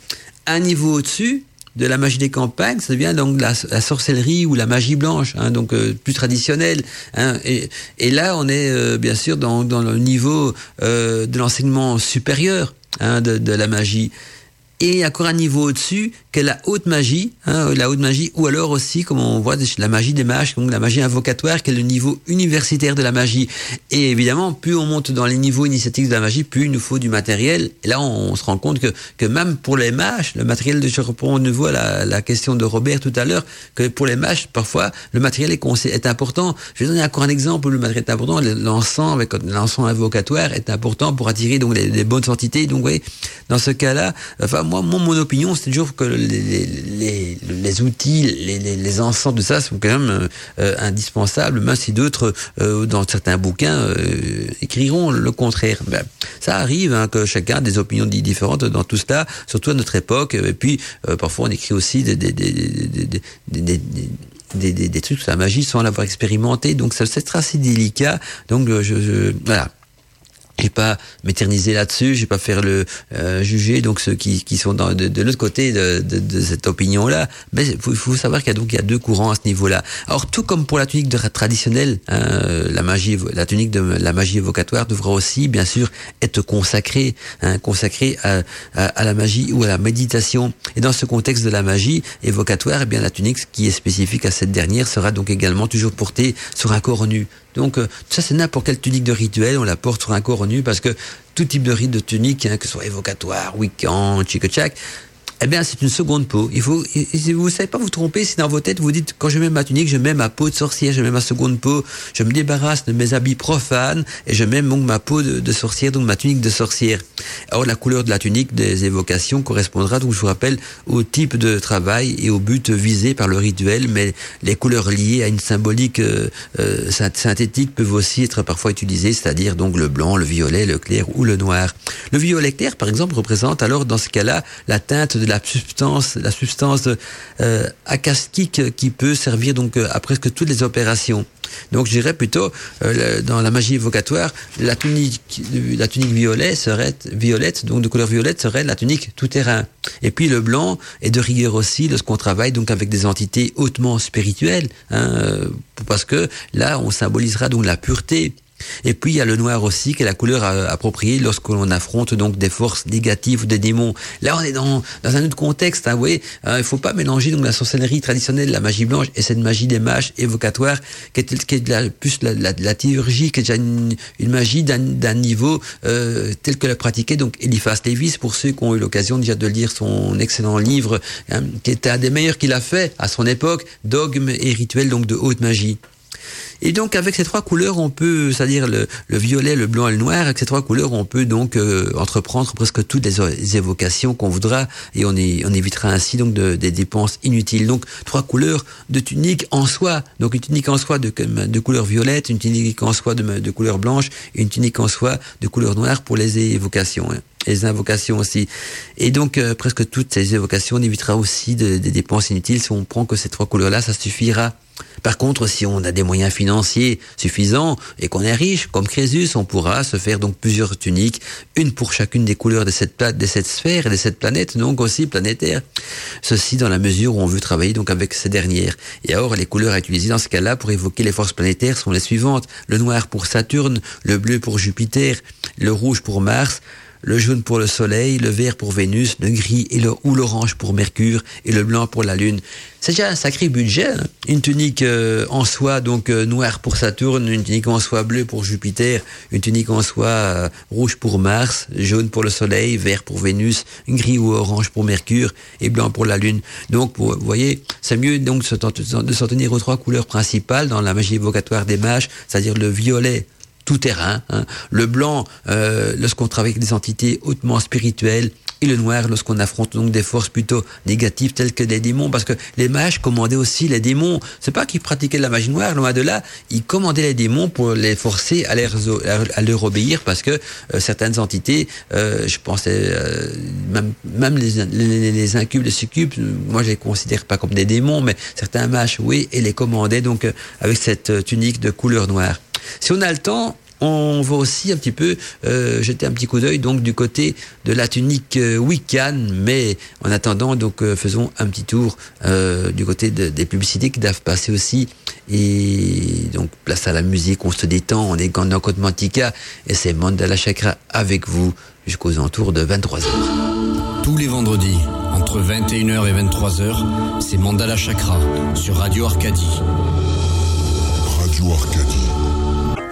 un niveau au-dessus, de la magie des campagnes, ça devient donc la, sorcellerie ou la magie blanche, hein, donc euh, plus traditionnelle. Hein, et, et, là, on est euh, bien sûr dans, dans, le niveau euh, de l'enseignement supérieur hein, de, de, la magie et encore un niveau au-dessus que la haute magie, hein, la haute magie, ou alors aussi, comme on voit, la magie des mages, donc la magie invocatoire, qui est le niveau universitaire de la magie. Et évidemment, plus on monte dans les niveaux initiatiques de la magie, plus il nous faut du matériel. Et là, on, se rend compte que, que même pour les mages, le matériel, je reprends de nouveau la, la question de Robert tout à l'heure, que pour les mages, parfois, le matériel est, important. Je vais donner encore un exemple où le matériel est important. L'encens, avec l'encens invocatoire, est important pour attirer donc les, bonnes entités. Donc, oui, dans ce cas-là, enfin, moi, mon, opinion, c'est toujours que les, outils, les, les, ensembles de ça sont quand même euh, indispensables, même si d'autres, euh, dans certains bouquins, euh, écriront le contraire. Ben, ça arrive hein, que chacun a des opinions différentes dans tout cela, surtout à notre époque. Et puis, parfois, on écrit aussi des, trucs sur la magie sans l'avoir expérimenté. Donc ça c'est assez délicat. Donc je voilà. J'ai pas m'éterniser là-dessus, j'ai pas faire le euh, juger donc ceux qui, qui sont dans, de, de l'autre côté de, de, de, cette opinion-là. Mais il faut, faut, savoir qu'il y a donc il y a deux courants à ce niveau-là. Alors tout comme pour la tunique de, traditionnelle, hein, la magie, la tunique de la magie évocatoire devra aussi bien sûr être consacrée, hein, consacrée à, à, à, la magie ou à la méditation. Et dans ce contexte de la magie évocatoire, eh bien la tunique qui est spécifique à cette dernière sera donc également toujours portée sur un corps nu. Donc euh, ça c'est n'importe quelle tunique de rituel, on la porte sur un corps nu parce que tout type de rite de tunique, hein, que ce soit évocatoire, week-end, chic-chac, eh bien, c'est une seconde peau. Il faut, vous ne savez pas vous tromper si dans vos têtes vous dites, quand je mets ma tunique, je mets ma peau de sorcière, je mets ma seconde peau, je me débarrasse de mes habits profanes et je mets donc ma peau de, sorcière, donc ma tunique de sorcière. Alors, la couleur de la tunique des évocations correspondra, donc je vous rappelle, au type de travail et au but visé par le rituel, mais les couleurs liées à une symbolique euh, euh, synthétique peuvent aussi être parfois utilisées, c'est-à-dire donc le blanc, le violet, le clair ou le noir. Le violet clair, par exemple, représente alors dans ce cas-là la teinte de la substance, la substance euh, acastique qui peut servir donc euh, à presque toutes les opérations. Donc je dirais plutôt euh, dans la magie évocatoire, la tunique, la tunique violet serait violette, donc de couleur violette serait la tunique tout terrain. Et puis le blanc est de rigueur aussi lorsqu'on travaille donc avec des entités hautement spirituelles, hein, euh, parce que là on symbolisera donc la pureté, et puis il y a le noir aussi, qui est la couleur euh, appropriée lorsque l'on affronte donc des forces négatives ou des démons. Là, on est dans, dans un autre contexte. Hein, vous voyez, hein, il faut pas mélanger donc la sorcellerie traditionnelle, la magie blanche, et cette magie des mages évocatoire, qui est, la, plus la, la, théurgie, qui est déjà une, magie d'un niveau euh, tel que l'a pratiqué donc Eliphas Lévis, pour ceux qui ont eu l'occasion déjà de lire son excellent livre, hein, qui était un des meilleurs qu'il a fait à son époque, Dogme et rituels donc de haute magie. Et donc avec ces trois couleurs, on peut, c'est-à-dire le, violet, le blanc et le noir, avec ces trois couleurs, on peut donc euh, entreprendre presque toutes les, évocations qu'on voudra et on, on évitera ainsi donc des dépenses inutiles. Donc trois couleurs de tunique en soi, donc une tunique en soi de, de couleur violette, une tunique en soi de, de couleur blanche, et une tunique en soi de couleur noire pour les évocations. Hein les invocations aussi. Et donc, euh, presque toutes ces évocations, on évitera aussi des dépenses inutiles. Si on prend que ces trois couleurs-là, ça suffira. Par contre, si on a des moyens financiers suffisants et qu'on est riche, comme Crésus, on pourra se faire donc plusieurs tuniques, une pour chacune des couleurs de cette, de cette sphère et de cette planète, donc aussi planétaire. Ceci dans la mesure où on veut travailler donc avec ces dernières. Et alors, les couleurs à utiliser dans ce cas-là pour évoquer les forces planétaires sont les suivantes. Le noir pour Saturne, le bleu pour Jupiter, le rouge pour Mars, le jaune pour le Soleil, le vert pour Vénus, le gris et le, ou l'orange pour Mercure et le blanc pour la Lune. C'est déjà un sacré budget. Hein. Une tunique euh, en soie donc euh, noire pour Saturne, une tunique en soie bleue pour Jupiter, une tunique en soie euh, rouge pour Mars, jaune pour le Soleil, vert pour Vénus, gris ou orange pour Mercure et blanc pour la Lune. Donc vous voyez, c'est mieux donc de s'en tenir aux trois couleurs principales dans la magie évocatoire des mages, c'est-à-dire le violet tout terrain. Hein. Le blanc, euh, lorsqu'on travaille avec des entités hautement spirituelles, et le noir lorsqu'on affronte donc des forces plutôt négatives telles que des démons, parce que les mages commandaient aussi les démons. C'est pas qu'ils pratiquaient la magie noire, loin de là, ils commandaient les démons pour les forcer à, à leur obéir, parce que euh, certaines entités, euh, je pensais euh, même, même les, les, les, incubes, les succubes, moi je les considère pas comme des démons, mais certains mages, oui, et les commandaient donc avec cette tunique de couleur noire. Si on a le temps, on va aussi un petit peu euh, jeter un petit coup d'œil donc du côté de la tunique euh, Wiccan, mais en attendant donc euh, faisons un petit tour du côté des publicités qui doivent passer aussi et donc place à la musique, on se détend, on est dans Côte Mantica et c'est Mandala Chakra avec vous jusqu'aux entours de 23h. Tous les vendredis entre 21h et 23h, c'est Mandala Chakra sur Radio Arcadie. Radio Arcadie.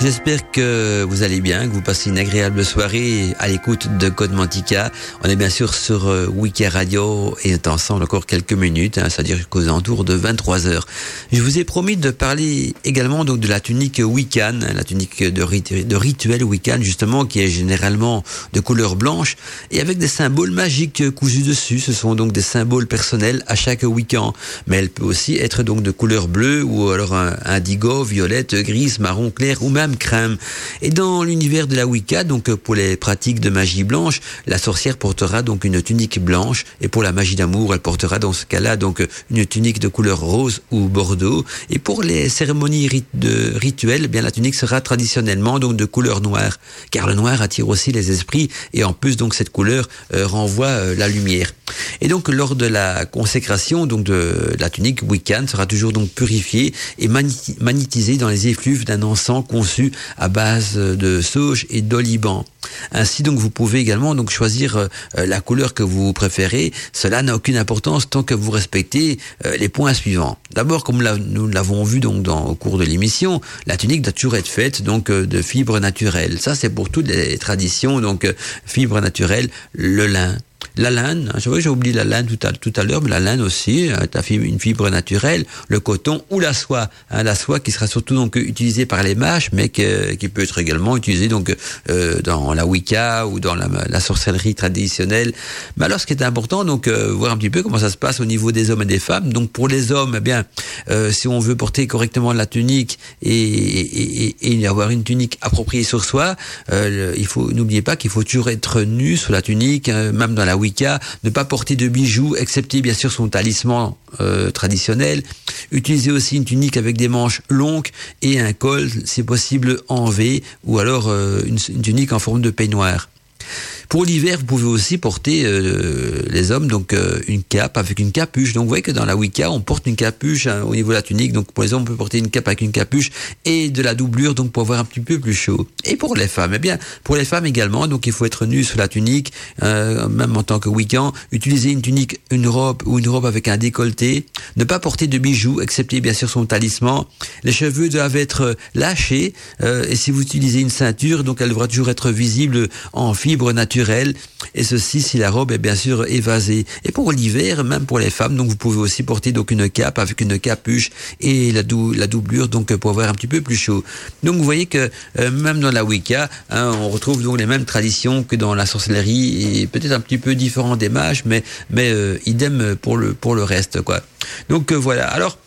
J'espère que vous allez bien, que vous passez une agréable soirée à l'écoute de Code Mantica. On est bien sûr sur euh, Radio et est ensemble encore quelques minutes, hein, c'est-à-dire jusqu'aux alentours de 23 heures. Je vous ai promis de parler également donc de la tunique Wiccan, la tunique de, rituel Wiccan justement, qui est généralement de couleur blanche et avec des symboles magiques cousus dessus. Ce sont donc des symboles personnels à chaque Wiccan, mais elle peut aussi être donc de couleur bleue ou alors indigo, violette, grise, marron clair ou même crème. Et dans l'univers de la Wicca, donc pour les pratiques de magie blanche, la sorcière portera donc une tunique blanche et pour la magie d'amour, elle portera dans ce cas-là donc une tunique de couleur rose ou bordeaux. Et pour les cérémonies de rituels, eh bien la tunique sera traditionnellement donc de couleur noire, car le noir attire aussi les esprits et en plus donc cette couleur euh, renvoie euh, la lumière. Et donc lors de la consécration donc de la tunique Wiccan sera toujours donc purifiée et magnétisée dans les effluves d'un encens conçu à base de sauge et d'oliban. Ainsi donc vous pouvez également donc choisir euh, la couleur que vous préférez. Cela n'a aucune importance tant que vous respectez euh, les points suivants. D'abord, comme nous l'avons vu donc dans, au cours de l'émission, la tunique doit toujours être faite donc euh, de fibres naturelles. Ça c'est pour toutes les traditions donc fibres naturelles, le lin, la laine, hein, j'ai oublié la laine tout à, tout à l'heure, mais la laine aussi, euh, une fibre naturelle, le coton ou la soie. Hein, la soie qui sera surtout donc utilisée par les mâches, mais qui peut être également utilisée donc euh, dans la Wicca ou dans la, sorcellerie traditionnelle. Mais alors, ce qui est important, donc euh, voir un petit peu comment ça se passe au niveau des hommes et des femmes. Donc pour les hommes, eh bien, si on veut porter correctement la tunique et, et, et, avoir une tunique appropriée sur soi, il faut n'oubliez pas qu'il faut toujours être nu sous la tunique, même dans la Ne pas porter de bijoux, excepté bien sûr son talisman euh, traditionnel. Utiliser aussi une tunique avec des manches longues et un col, si possible en V, ou alors euh, une, tunique en forme de peignoir. Pour l'hiver, vous pouvez aussi porter, euh, les hommes, donc euh, une cape avec une capuche. Donc vous voyez que dans la Wicca, on porte une capuche hein, au niveau de la tunique. Donc pour les hommes, on peut porter une cape avec une capuche et de la doublure, donc pour avoir un petit peu plus chaud. Et pour les femmes, eh bien, pour les femmes également, donc il faut être nu sous la tunique, euh, même en tant que Wiccan. Utiliser une tunique, une robe ou une robe avec un décolleté. Ne pas porter de bijoux, excepté bien sûr son talisman. Les cheveux doivent être lâchés. et si vous utilisez une ceinture, donc elle devra toujours être visible en fibre naturelle et ceci si la robe est bien sûr évasée. Et pour l'hiver, même pour les femmes, donc vous pouvez aussi porter donc une cape avec une capuche et la, la doublure donc pour avoir un petit peu plus chaud. Donc vous voyez que euh, même dans la Wicca, hein, on retrouve donc les mêmes traditions que dans la sorcellerie et peut-être un petit peu différent des mages, mais mais euh, idem pour le pour le reste quoi. Donc euh, voilà. Alors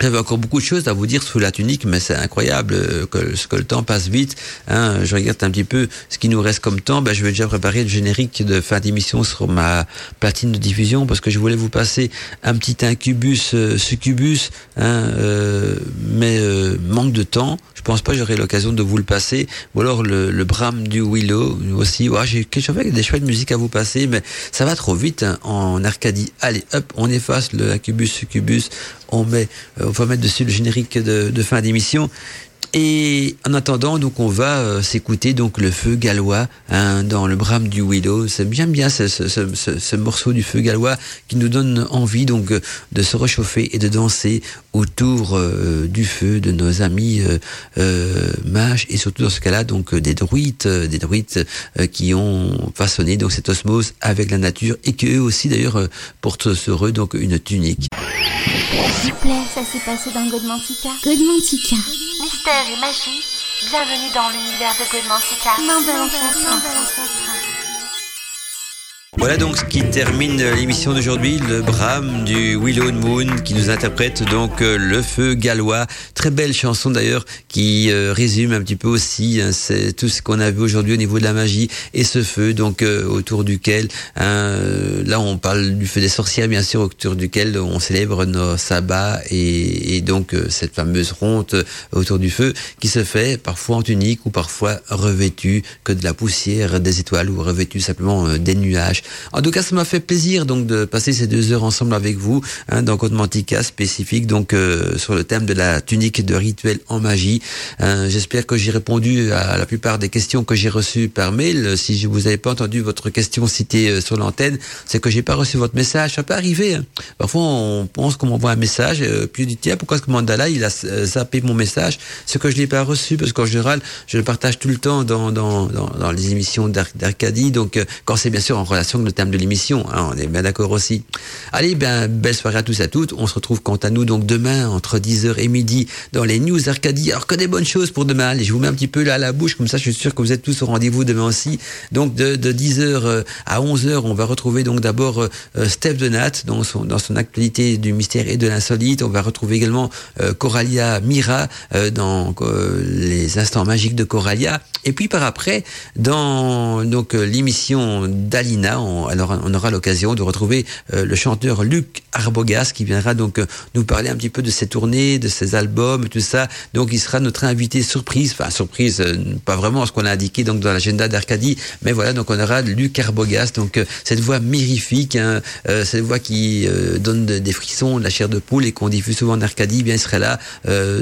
j'avais encore beaucoup de choses à vous dire sous la tunique, mais c'est incroyable euh, que, le temps passe vite. Hein. Je regarde un petit peu ce qui nous reste comme temps. Ben, je vais déjà préparer le générique de fin d'émission sur ma platine de diffusion parce que je voulais vous passer un petit incubus, euh, succubus, hein, euh, mais euh, manque de temps. Je pense pas que j'aurai l'occasion de vous le passer. Ou alors le, le Bram du Willow aussi. J'ai des chouettes musiques à vous passer, mais ça va trop vite hein, en Arcadie. Allez, hop, on efface le incubus, succubus on met, euh, on va mettre dessus le générique de, de fin d'émission. Et en attendant, donc on va euh, s'écouter donc le feu gallois hein, dans le brame du Willow. C'est bien bien ce, ce, ce, ce, morceau du feu gallois qui nous donne envie donc de se réchauffer et de danser autour euh, du feu de nos amis euh, euh, mages et surtout dans ce cas-là donc des druides, des druides qui ont façonné donc cette osmose avec la nature et qui eux aussi d'ailleurs portent sur eux donc une tunique. S'il vous plaît, ça s'est passé dans Godmantica. Godmantica. Mystère et magie, bienvenue dans l'univers de Godmantica. Voilà donc ce qui termine l'émission d'aujourd'hui, le Bram du Willow Moon qui nous interprète donc euh, le feu gallois. Très belle chanson d'ailleurs qui euh, résume un petit peu aussi hein, tout ce qu'on a vu aujourd'hui au niveau de la magie et ce feu donc euh, autour duquel hein, là on parle du feu des sorcières bien sûr autour duquel on célèbre nos sabbats et, et donc cette fameuse ronde autour du feu qui se fait parfois en tunique ou parfois revêtue que de la poussière des étoiles ou revêtue simplement des nuages En tout cas, ça m'a fait plaisir donc de passer ces deux heures ensemble avec vous hein, dans Code Mantica spécifique donc euh, sur le thème de la tunique de rituel en magie. Hein, J'espère que j'ai répondu à la plupart des questions que j'ai reçues par mail. Si je vous avais pas entendu votre question citée euh, sur l'antenne, c'est que j'ai pas reçu votre message. Ça peut arriver. Hein. Parfois, on pense qu'on m'envoie un message, euh, puis on dit tiens pourquoi ce mandala il a euh, zappé mon message, ce que je l'ai pas reçu parce qu'en général je le partage tout le temps dans dans dans, dans les émissions d'Arcadie. Donc euh, quand c'est bien sûr en relation le thème de l'émission, hein, on est bien d'accord aussi. Allez, ben belle soirée à tous et à toutes. On se retrouve quant à nous donc demain entre 10h et midi dans les news Arcadie. Alors que des bonnes choses pour demain. Allez, je vous mets un petit peu là à la bouche comme ça, je suis sûr que vous êtes tous au rendez-vous demain aussi. Donc de, de 10h à 11h, on va retrouver donc d'abord euh, Steph de Nat dans son dans son actualité du mystère et de l'insolite. On va retrouver également euh, Coralia Mira euh, dans euh, les instants magiques de Coralia. Et puis par après, dans donc euh, l'émission d'Alina, on, aura l'occasion de retrouver euh, le chanteur Luc Arbogast qui viendra donc euh, nous parler un petit peu de ses tournées, de ses albums, tout ça. Donc il sera notre invité surprise, enfin surprise, pas vraiment ce qu'on a indiqué donc dans l'agenda d'Arcadie, mais voilà donc on aura Luc Arbogast, donc cette voix mirifique, hein, cette voix qui donne de- des frissons, de la chair de poule et qu'on diffuse souvent en Arcadie, eh bien il serait là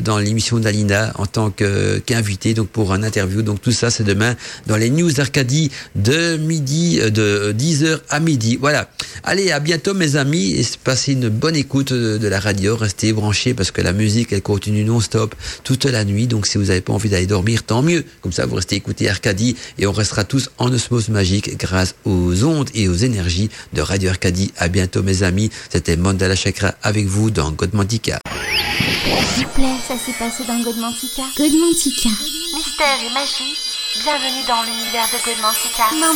dans l'émission d'Alina en tant qu'invité donc pour un interview. Donc tout ça c'est demain dans les news d'Arcadie de midi euh, de 10h à midi. Voilà. Allez, à bientôt mes amis et passez une bonne écoute de, de la radio, restez branchés parce que la musique elle continue non-stop toute la nuit. Donc si vous n'avez pas envie d'aller dormir, tant mieux. Comme ça vous restez écouter Arcadie et on restera tous en osmose magique grâce aux ondes et aux énergies de Radio Arcadie. À bientôt mes amis. C'était Mandala Chakra avec vous dans Godmantica. S'il vous plaît, ça s'est passé dans Godmantica. Godmantica. Mystère et magie, bienvenue dans l'univers de Godmantica. Main.